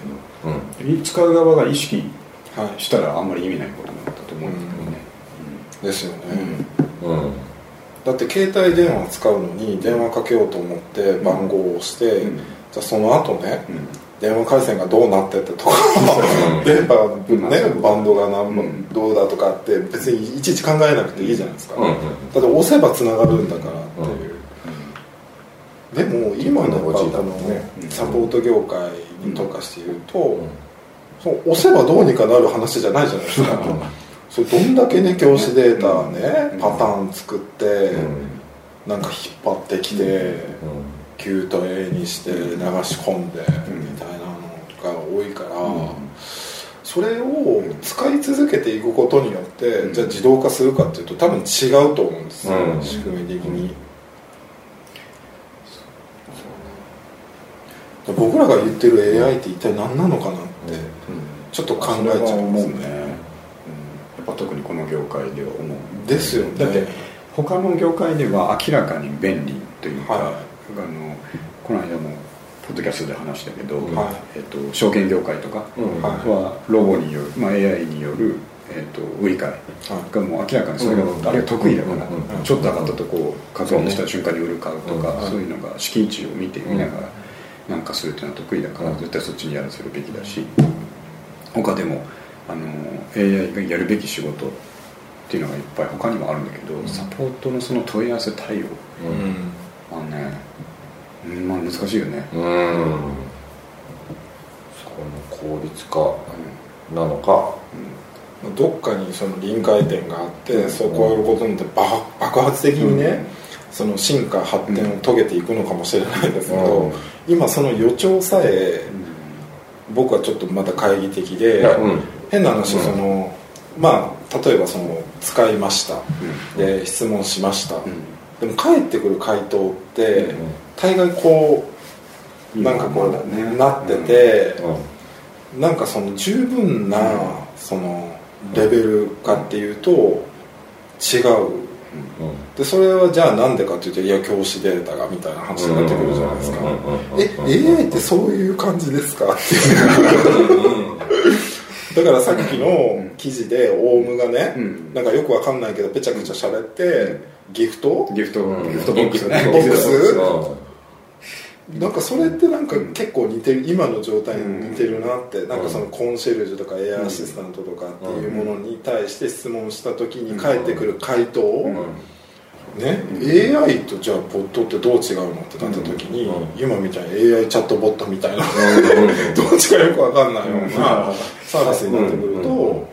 けどうん。使う側が意識はい。したらあんまり意味ないことなんだと思うんだけどね、ですよね、うんだって携帯電話使うのに電話かけようと思って番号を押して、うん。じゃあその後ね、うん。電話回線がどうなってってとか 電波のねバンドが何どうだとかって別にいちいち考えなくていいじゃないですか、だって押せばつながるんだからっていう、でも今のこのサポート業界に特化して言うと、そう押せばどうにかなる話じゃないじゃないですか、それどんだけね教師データね、うん。パターン作って、なんか引っ張ってきて、Q と A にして流し込んで、みたいなのが多いから、それを使い続けていくことによって、うん。じゃあ自動化するかっていうと多分違うと思うんですよ、うん。仕組み的に、僕らが言ってる AI って一体何なのかなってちょっと考えちゃいますねっぱ特にこの業界では思う。ですよね。だって他の業界では明らかに便利というか、はい。あのこの間もポッドキャストで話したけど、はい。えっと証券業界とかうん。はロボによる、まあ、AI による、えっと売り買いがもう明らかにそれが、うん。あれが得意だから、うん。ちょっと上がったとこう確認した瞬間に売る買うとか、うんそういうのが敷地を見て見ながらなんかするっていうのは得意だから、うん。絶対そっちにやらせるべきだし他でもあの AI がやるべき仕事っていうのがいっぱい他にもあるんだけど、サポートのその問い合わせ対応。うん。はね、うんまあ難しいよね、うん。そこの効率化なのか。どっかにその臨界点があってそこをやることによって爆爆発的にね、その進化発展を遂げていくのかもしれないですけど、うん。今その予兆さえ僕はちょっとまた懐疑的で、いやうん変な話、うん。そのまあ例えばその使いました、で質問しました、でも返ってくる回答って、うん。大概こうなんかこう、ねなってて、うん。なんかその十分なそのレベルかっていうと違う。でそれはじゃあなんでかっていうといや教師データがみたいな話になってくるじゃないですか。え AI ってそういう感じですかっていうだからさっきの記事でオウムがね、うん。なんかよくわかんないけどぺちゃくちゃ喋って、ギフト？ギフト、うん。ギフトボックスね。ボックス？うん。なんかそれってなんか結構似てる今の状態に似てるなって、なんかそのコンシェルジュとかエアアシスタントとかっていうものに対して質問した時に返ってくる回答を、ね、AI とじゃあボットってどう違うのってなった時に、うん。今みたいに AI チャットボットみたいな。どっちかよく分かんないようなサービスになってくると、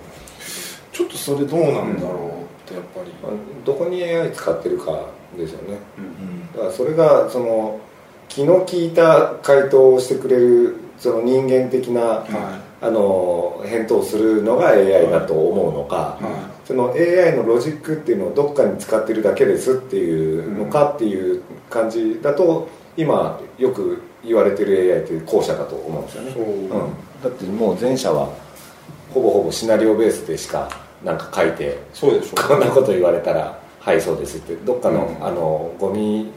ちょっとそれどうなんだろうってやっぱり、どこに AI 使ってるかですよね。うんだからそれがその気の利いた回答をしてくれるその人間的な、はあの返答をするのが AI だと思うのか、その AI のロジックっていうのをどっかに使ってるだけですっていうのかっていう感じだと今よく言われてる AI っていう後者だと思うんですよね、う。ん、だってもう前者はほぼほぼシナリオベースでしかなんか書いてそうでしょこんなこと言われたら「はいそうです」ってどっかの,、うん。あのゴミ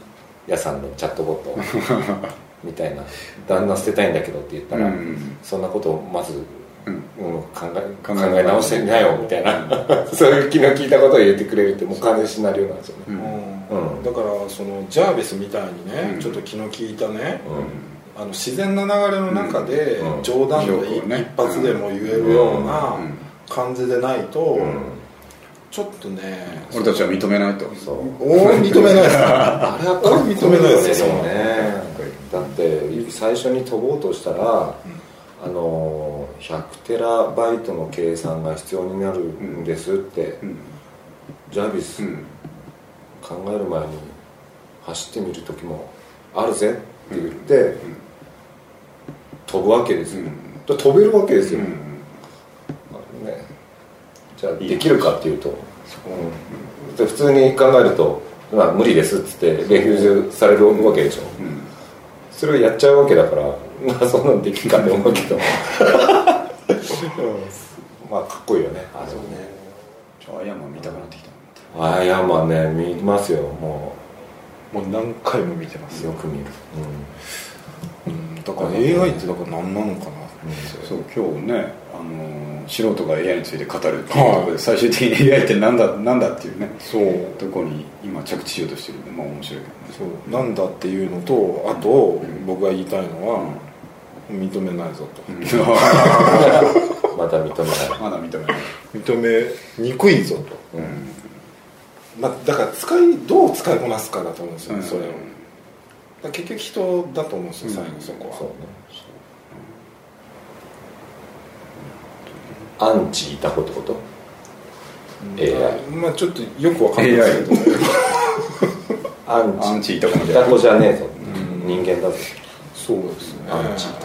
屋さんのチャットボット みたいな「旦那捨てたいんだけど」って言ったら、うん。そんなことをまず、うん。うん考え考考ええ直してみなよ。みたいな。そういう気の利いたことを言ってくれるってもう完全にシナリオなんですよね、うん。うん。だからそのジャービスみたいにね、うん。ちょっと気の利いたね、うあの自然な流れの中でうん。冗談でうん一発でも言えるようなうん。感じでないと、ん。ちょっとね俺たちは認めないと。そう。おー認めないです。あれは俺認めないですよ。よね。だって最初に飛ぼうとしたら、あの100テラバイトの計算が必要になるんですって、うん。ジャービスうん。考える前に走ってみる時もあるぜって言って、飛ぶわけですよ、飛べるわけですよ、ね、じゃあできるかっていうと、普通に考えるとまあ、無理ですっつってレフュージュされるわけでしょ、うん。それをやっちゃうわけだからまあそんなんできるかって思うけど、う んまあかっこいいよね。あれもね。ちょアイアンマン見たくなってきたアイアンマンね見ますよ。ももう何回も見てますよ。く見る、うん。だから AI ってだから何なのかな。そう今日ね、あのー素人が AI について語るっていうところで最終的に AI ってなんだなんだっていうね。そう。とこに今着地しようとしてるんでまあ面白いけどね。そう。なんだっていうのとあと僕が言いたいのは認めないぞと。まだ認めない。まだ認めない。認めにくいぞと。まあだから使いどう使いこなすかだと思うんですようん。それを。だから結局人だと思うんですよ最後そこは。そうね。アンチいた子ってこと？うん。AI まあちょっとよくわかんないですけど。アンチ。いた子みいたたいな子じゃねえぞうん。人間だぞ。そうですね。アンチいた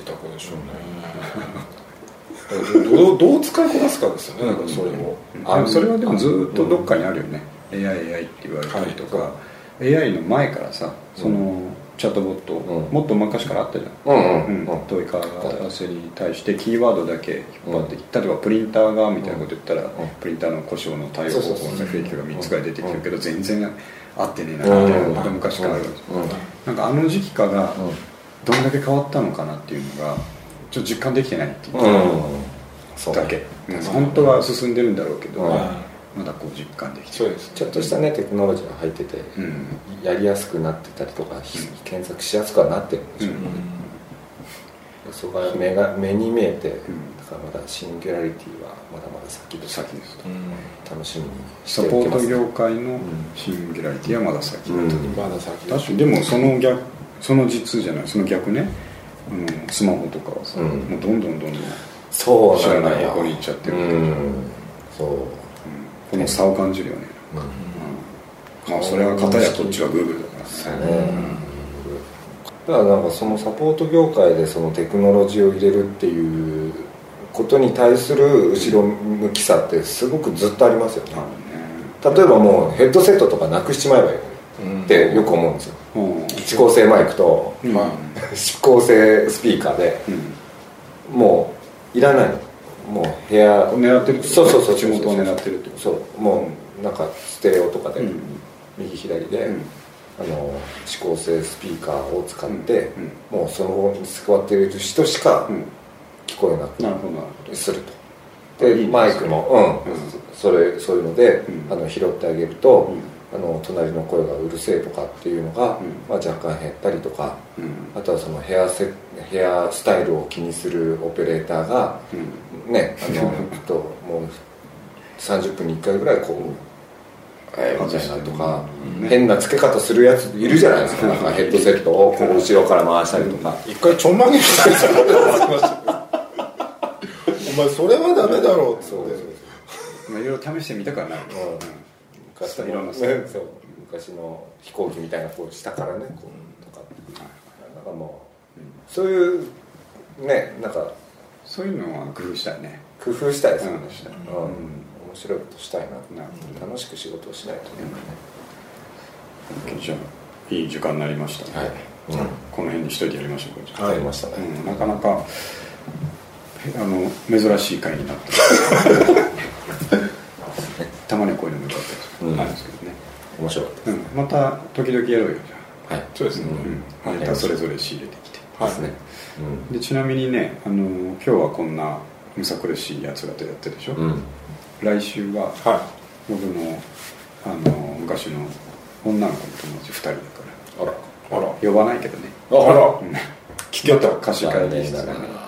た子でしょうね。どうどう使いこなすかですよねだからそれを。あのそれはでもずっとどっかにあるよね、AIAI って言われたりとか、AI の前からさその、チャットボット、うん。もっと昔からあったじゃん、うんうん。うん。問い合わせに対してキーワードだけ引っ張ってきて、例えばプリンターがみたいなこと言ったら、プリンターの故障の対応方法のフェイクが3つぐらい出てきてるけど、全然合ってねえなみたいなことが昔からあるわけですよ。うん。なんかあの時期からうんどんだけ変わったのかなっていうのがちょっと実感できてないっていううん。そう。だけ、うん。本当は進んでるんだろうけど、うん。まだこう実感できてそうです。ちょっとしたねテクノロジーが入っててうん。やりやすくなってたりとか検索しやすくはなってるんでしょそこが目が目に見えてだからまだシンギュラリティはまだまだ先で先です。と楽しみにしサポートておきます。業界のシンギュラリティはまだ先だと、うんまだ先確かにでもその逆その実じゃないその逆ね。あのスマホとかはさ、うん。もうどんどんどんどんそう知らない方向に行っちゃってるうん。そう。この差を感じるよね、まあそれは片やこっちはグーグルだからね。ね。だからなんかそのサポート業界でそのテクノロジーを入れるっていうことに対する後ろ向きさってすごくずっとありますよね。例えばもうヘッドセットとかなくしちまえばいいってよく思うんですよ。うん。指向性マイクとうん。性スピーカーでうん。もういらない。のもう部屋狙ってるそうそうそう。口元を狙ってるってそう。もうなんかステレオとかでうん。右左で、うん。あの指向性スピーカーを使って、うん。もうそのに座っている人しかうん。聞こえなくすると。でマイクもうん、うん。それそういうので、うん。あの拾ってあげると、うあの隣の声がうるせえとかっていうのが、うん。まあ、若干減ったりとかうん。あとはそのヘアセヘアスタイルを気にするオペレーターがうん。ねあの ともう30分に1回ぐらいこうえーみたいなとか、うん。変な付け方するやついるじゃないですか。なんかヘッドセットをこう後ろから回したりとか、一回ちょんまげしたいじゃんお前それはダメだろうっつそうってまあいろいろ試してみたくはなるうん昔のいろんなね。そう昔の飛行機みたいなこう下からねこうとか。なんかもうそういうねなんか。そういうのは工夫したいね。工夫したいですよね、うん。うん。面白いことしたいな。楽しく仕事をしないとね、じゃあいい時間になりました、はい、うん。この辺にしといてやりましょうか。じゃあ。わかりましたね、うん、なかなかあの珍しい回になって たまにはこういうのもよかったりうんなんですけどね、面白かったうん、また時々やろうよじはい。そうですね。ゃあ、うん、ネタそれぞれ仕入れてきて。はいですね、でちなみにねあの今日はこんなむさ苦しいやつらとやってるでしょ、うん。うん来週はは僕のあの昔の女の子の友達2人だかあら。いあら。ら呼ばないけどね。あら。うん。聞けた貸し会議室でね。残念だな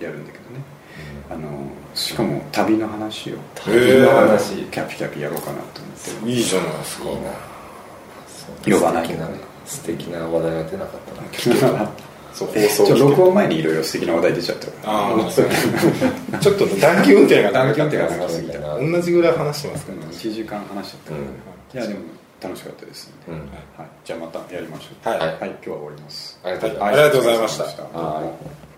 やるんだけどね。あのしかも旅の話を旅の話。キャピキャピやろうかなと思っていいじゃないですか。いいな呼ばないけどね。素敵な話題が出なかったな。そう放ち送ょ録音前にいろいろ素敵な話題出ちゃったから。ああ ちょっと短期運転が短期運転が長すぎた同じぐらい話してますからね。1時間話しちゃったから、うん。いやでも楽しかったですんで、うん。はい、じゃあまたやりましょう。はい。はい、今日は終わります。ありがとうございます。ありがとうございました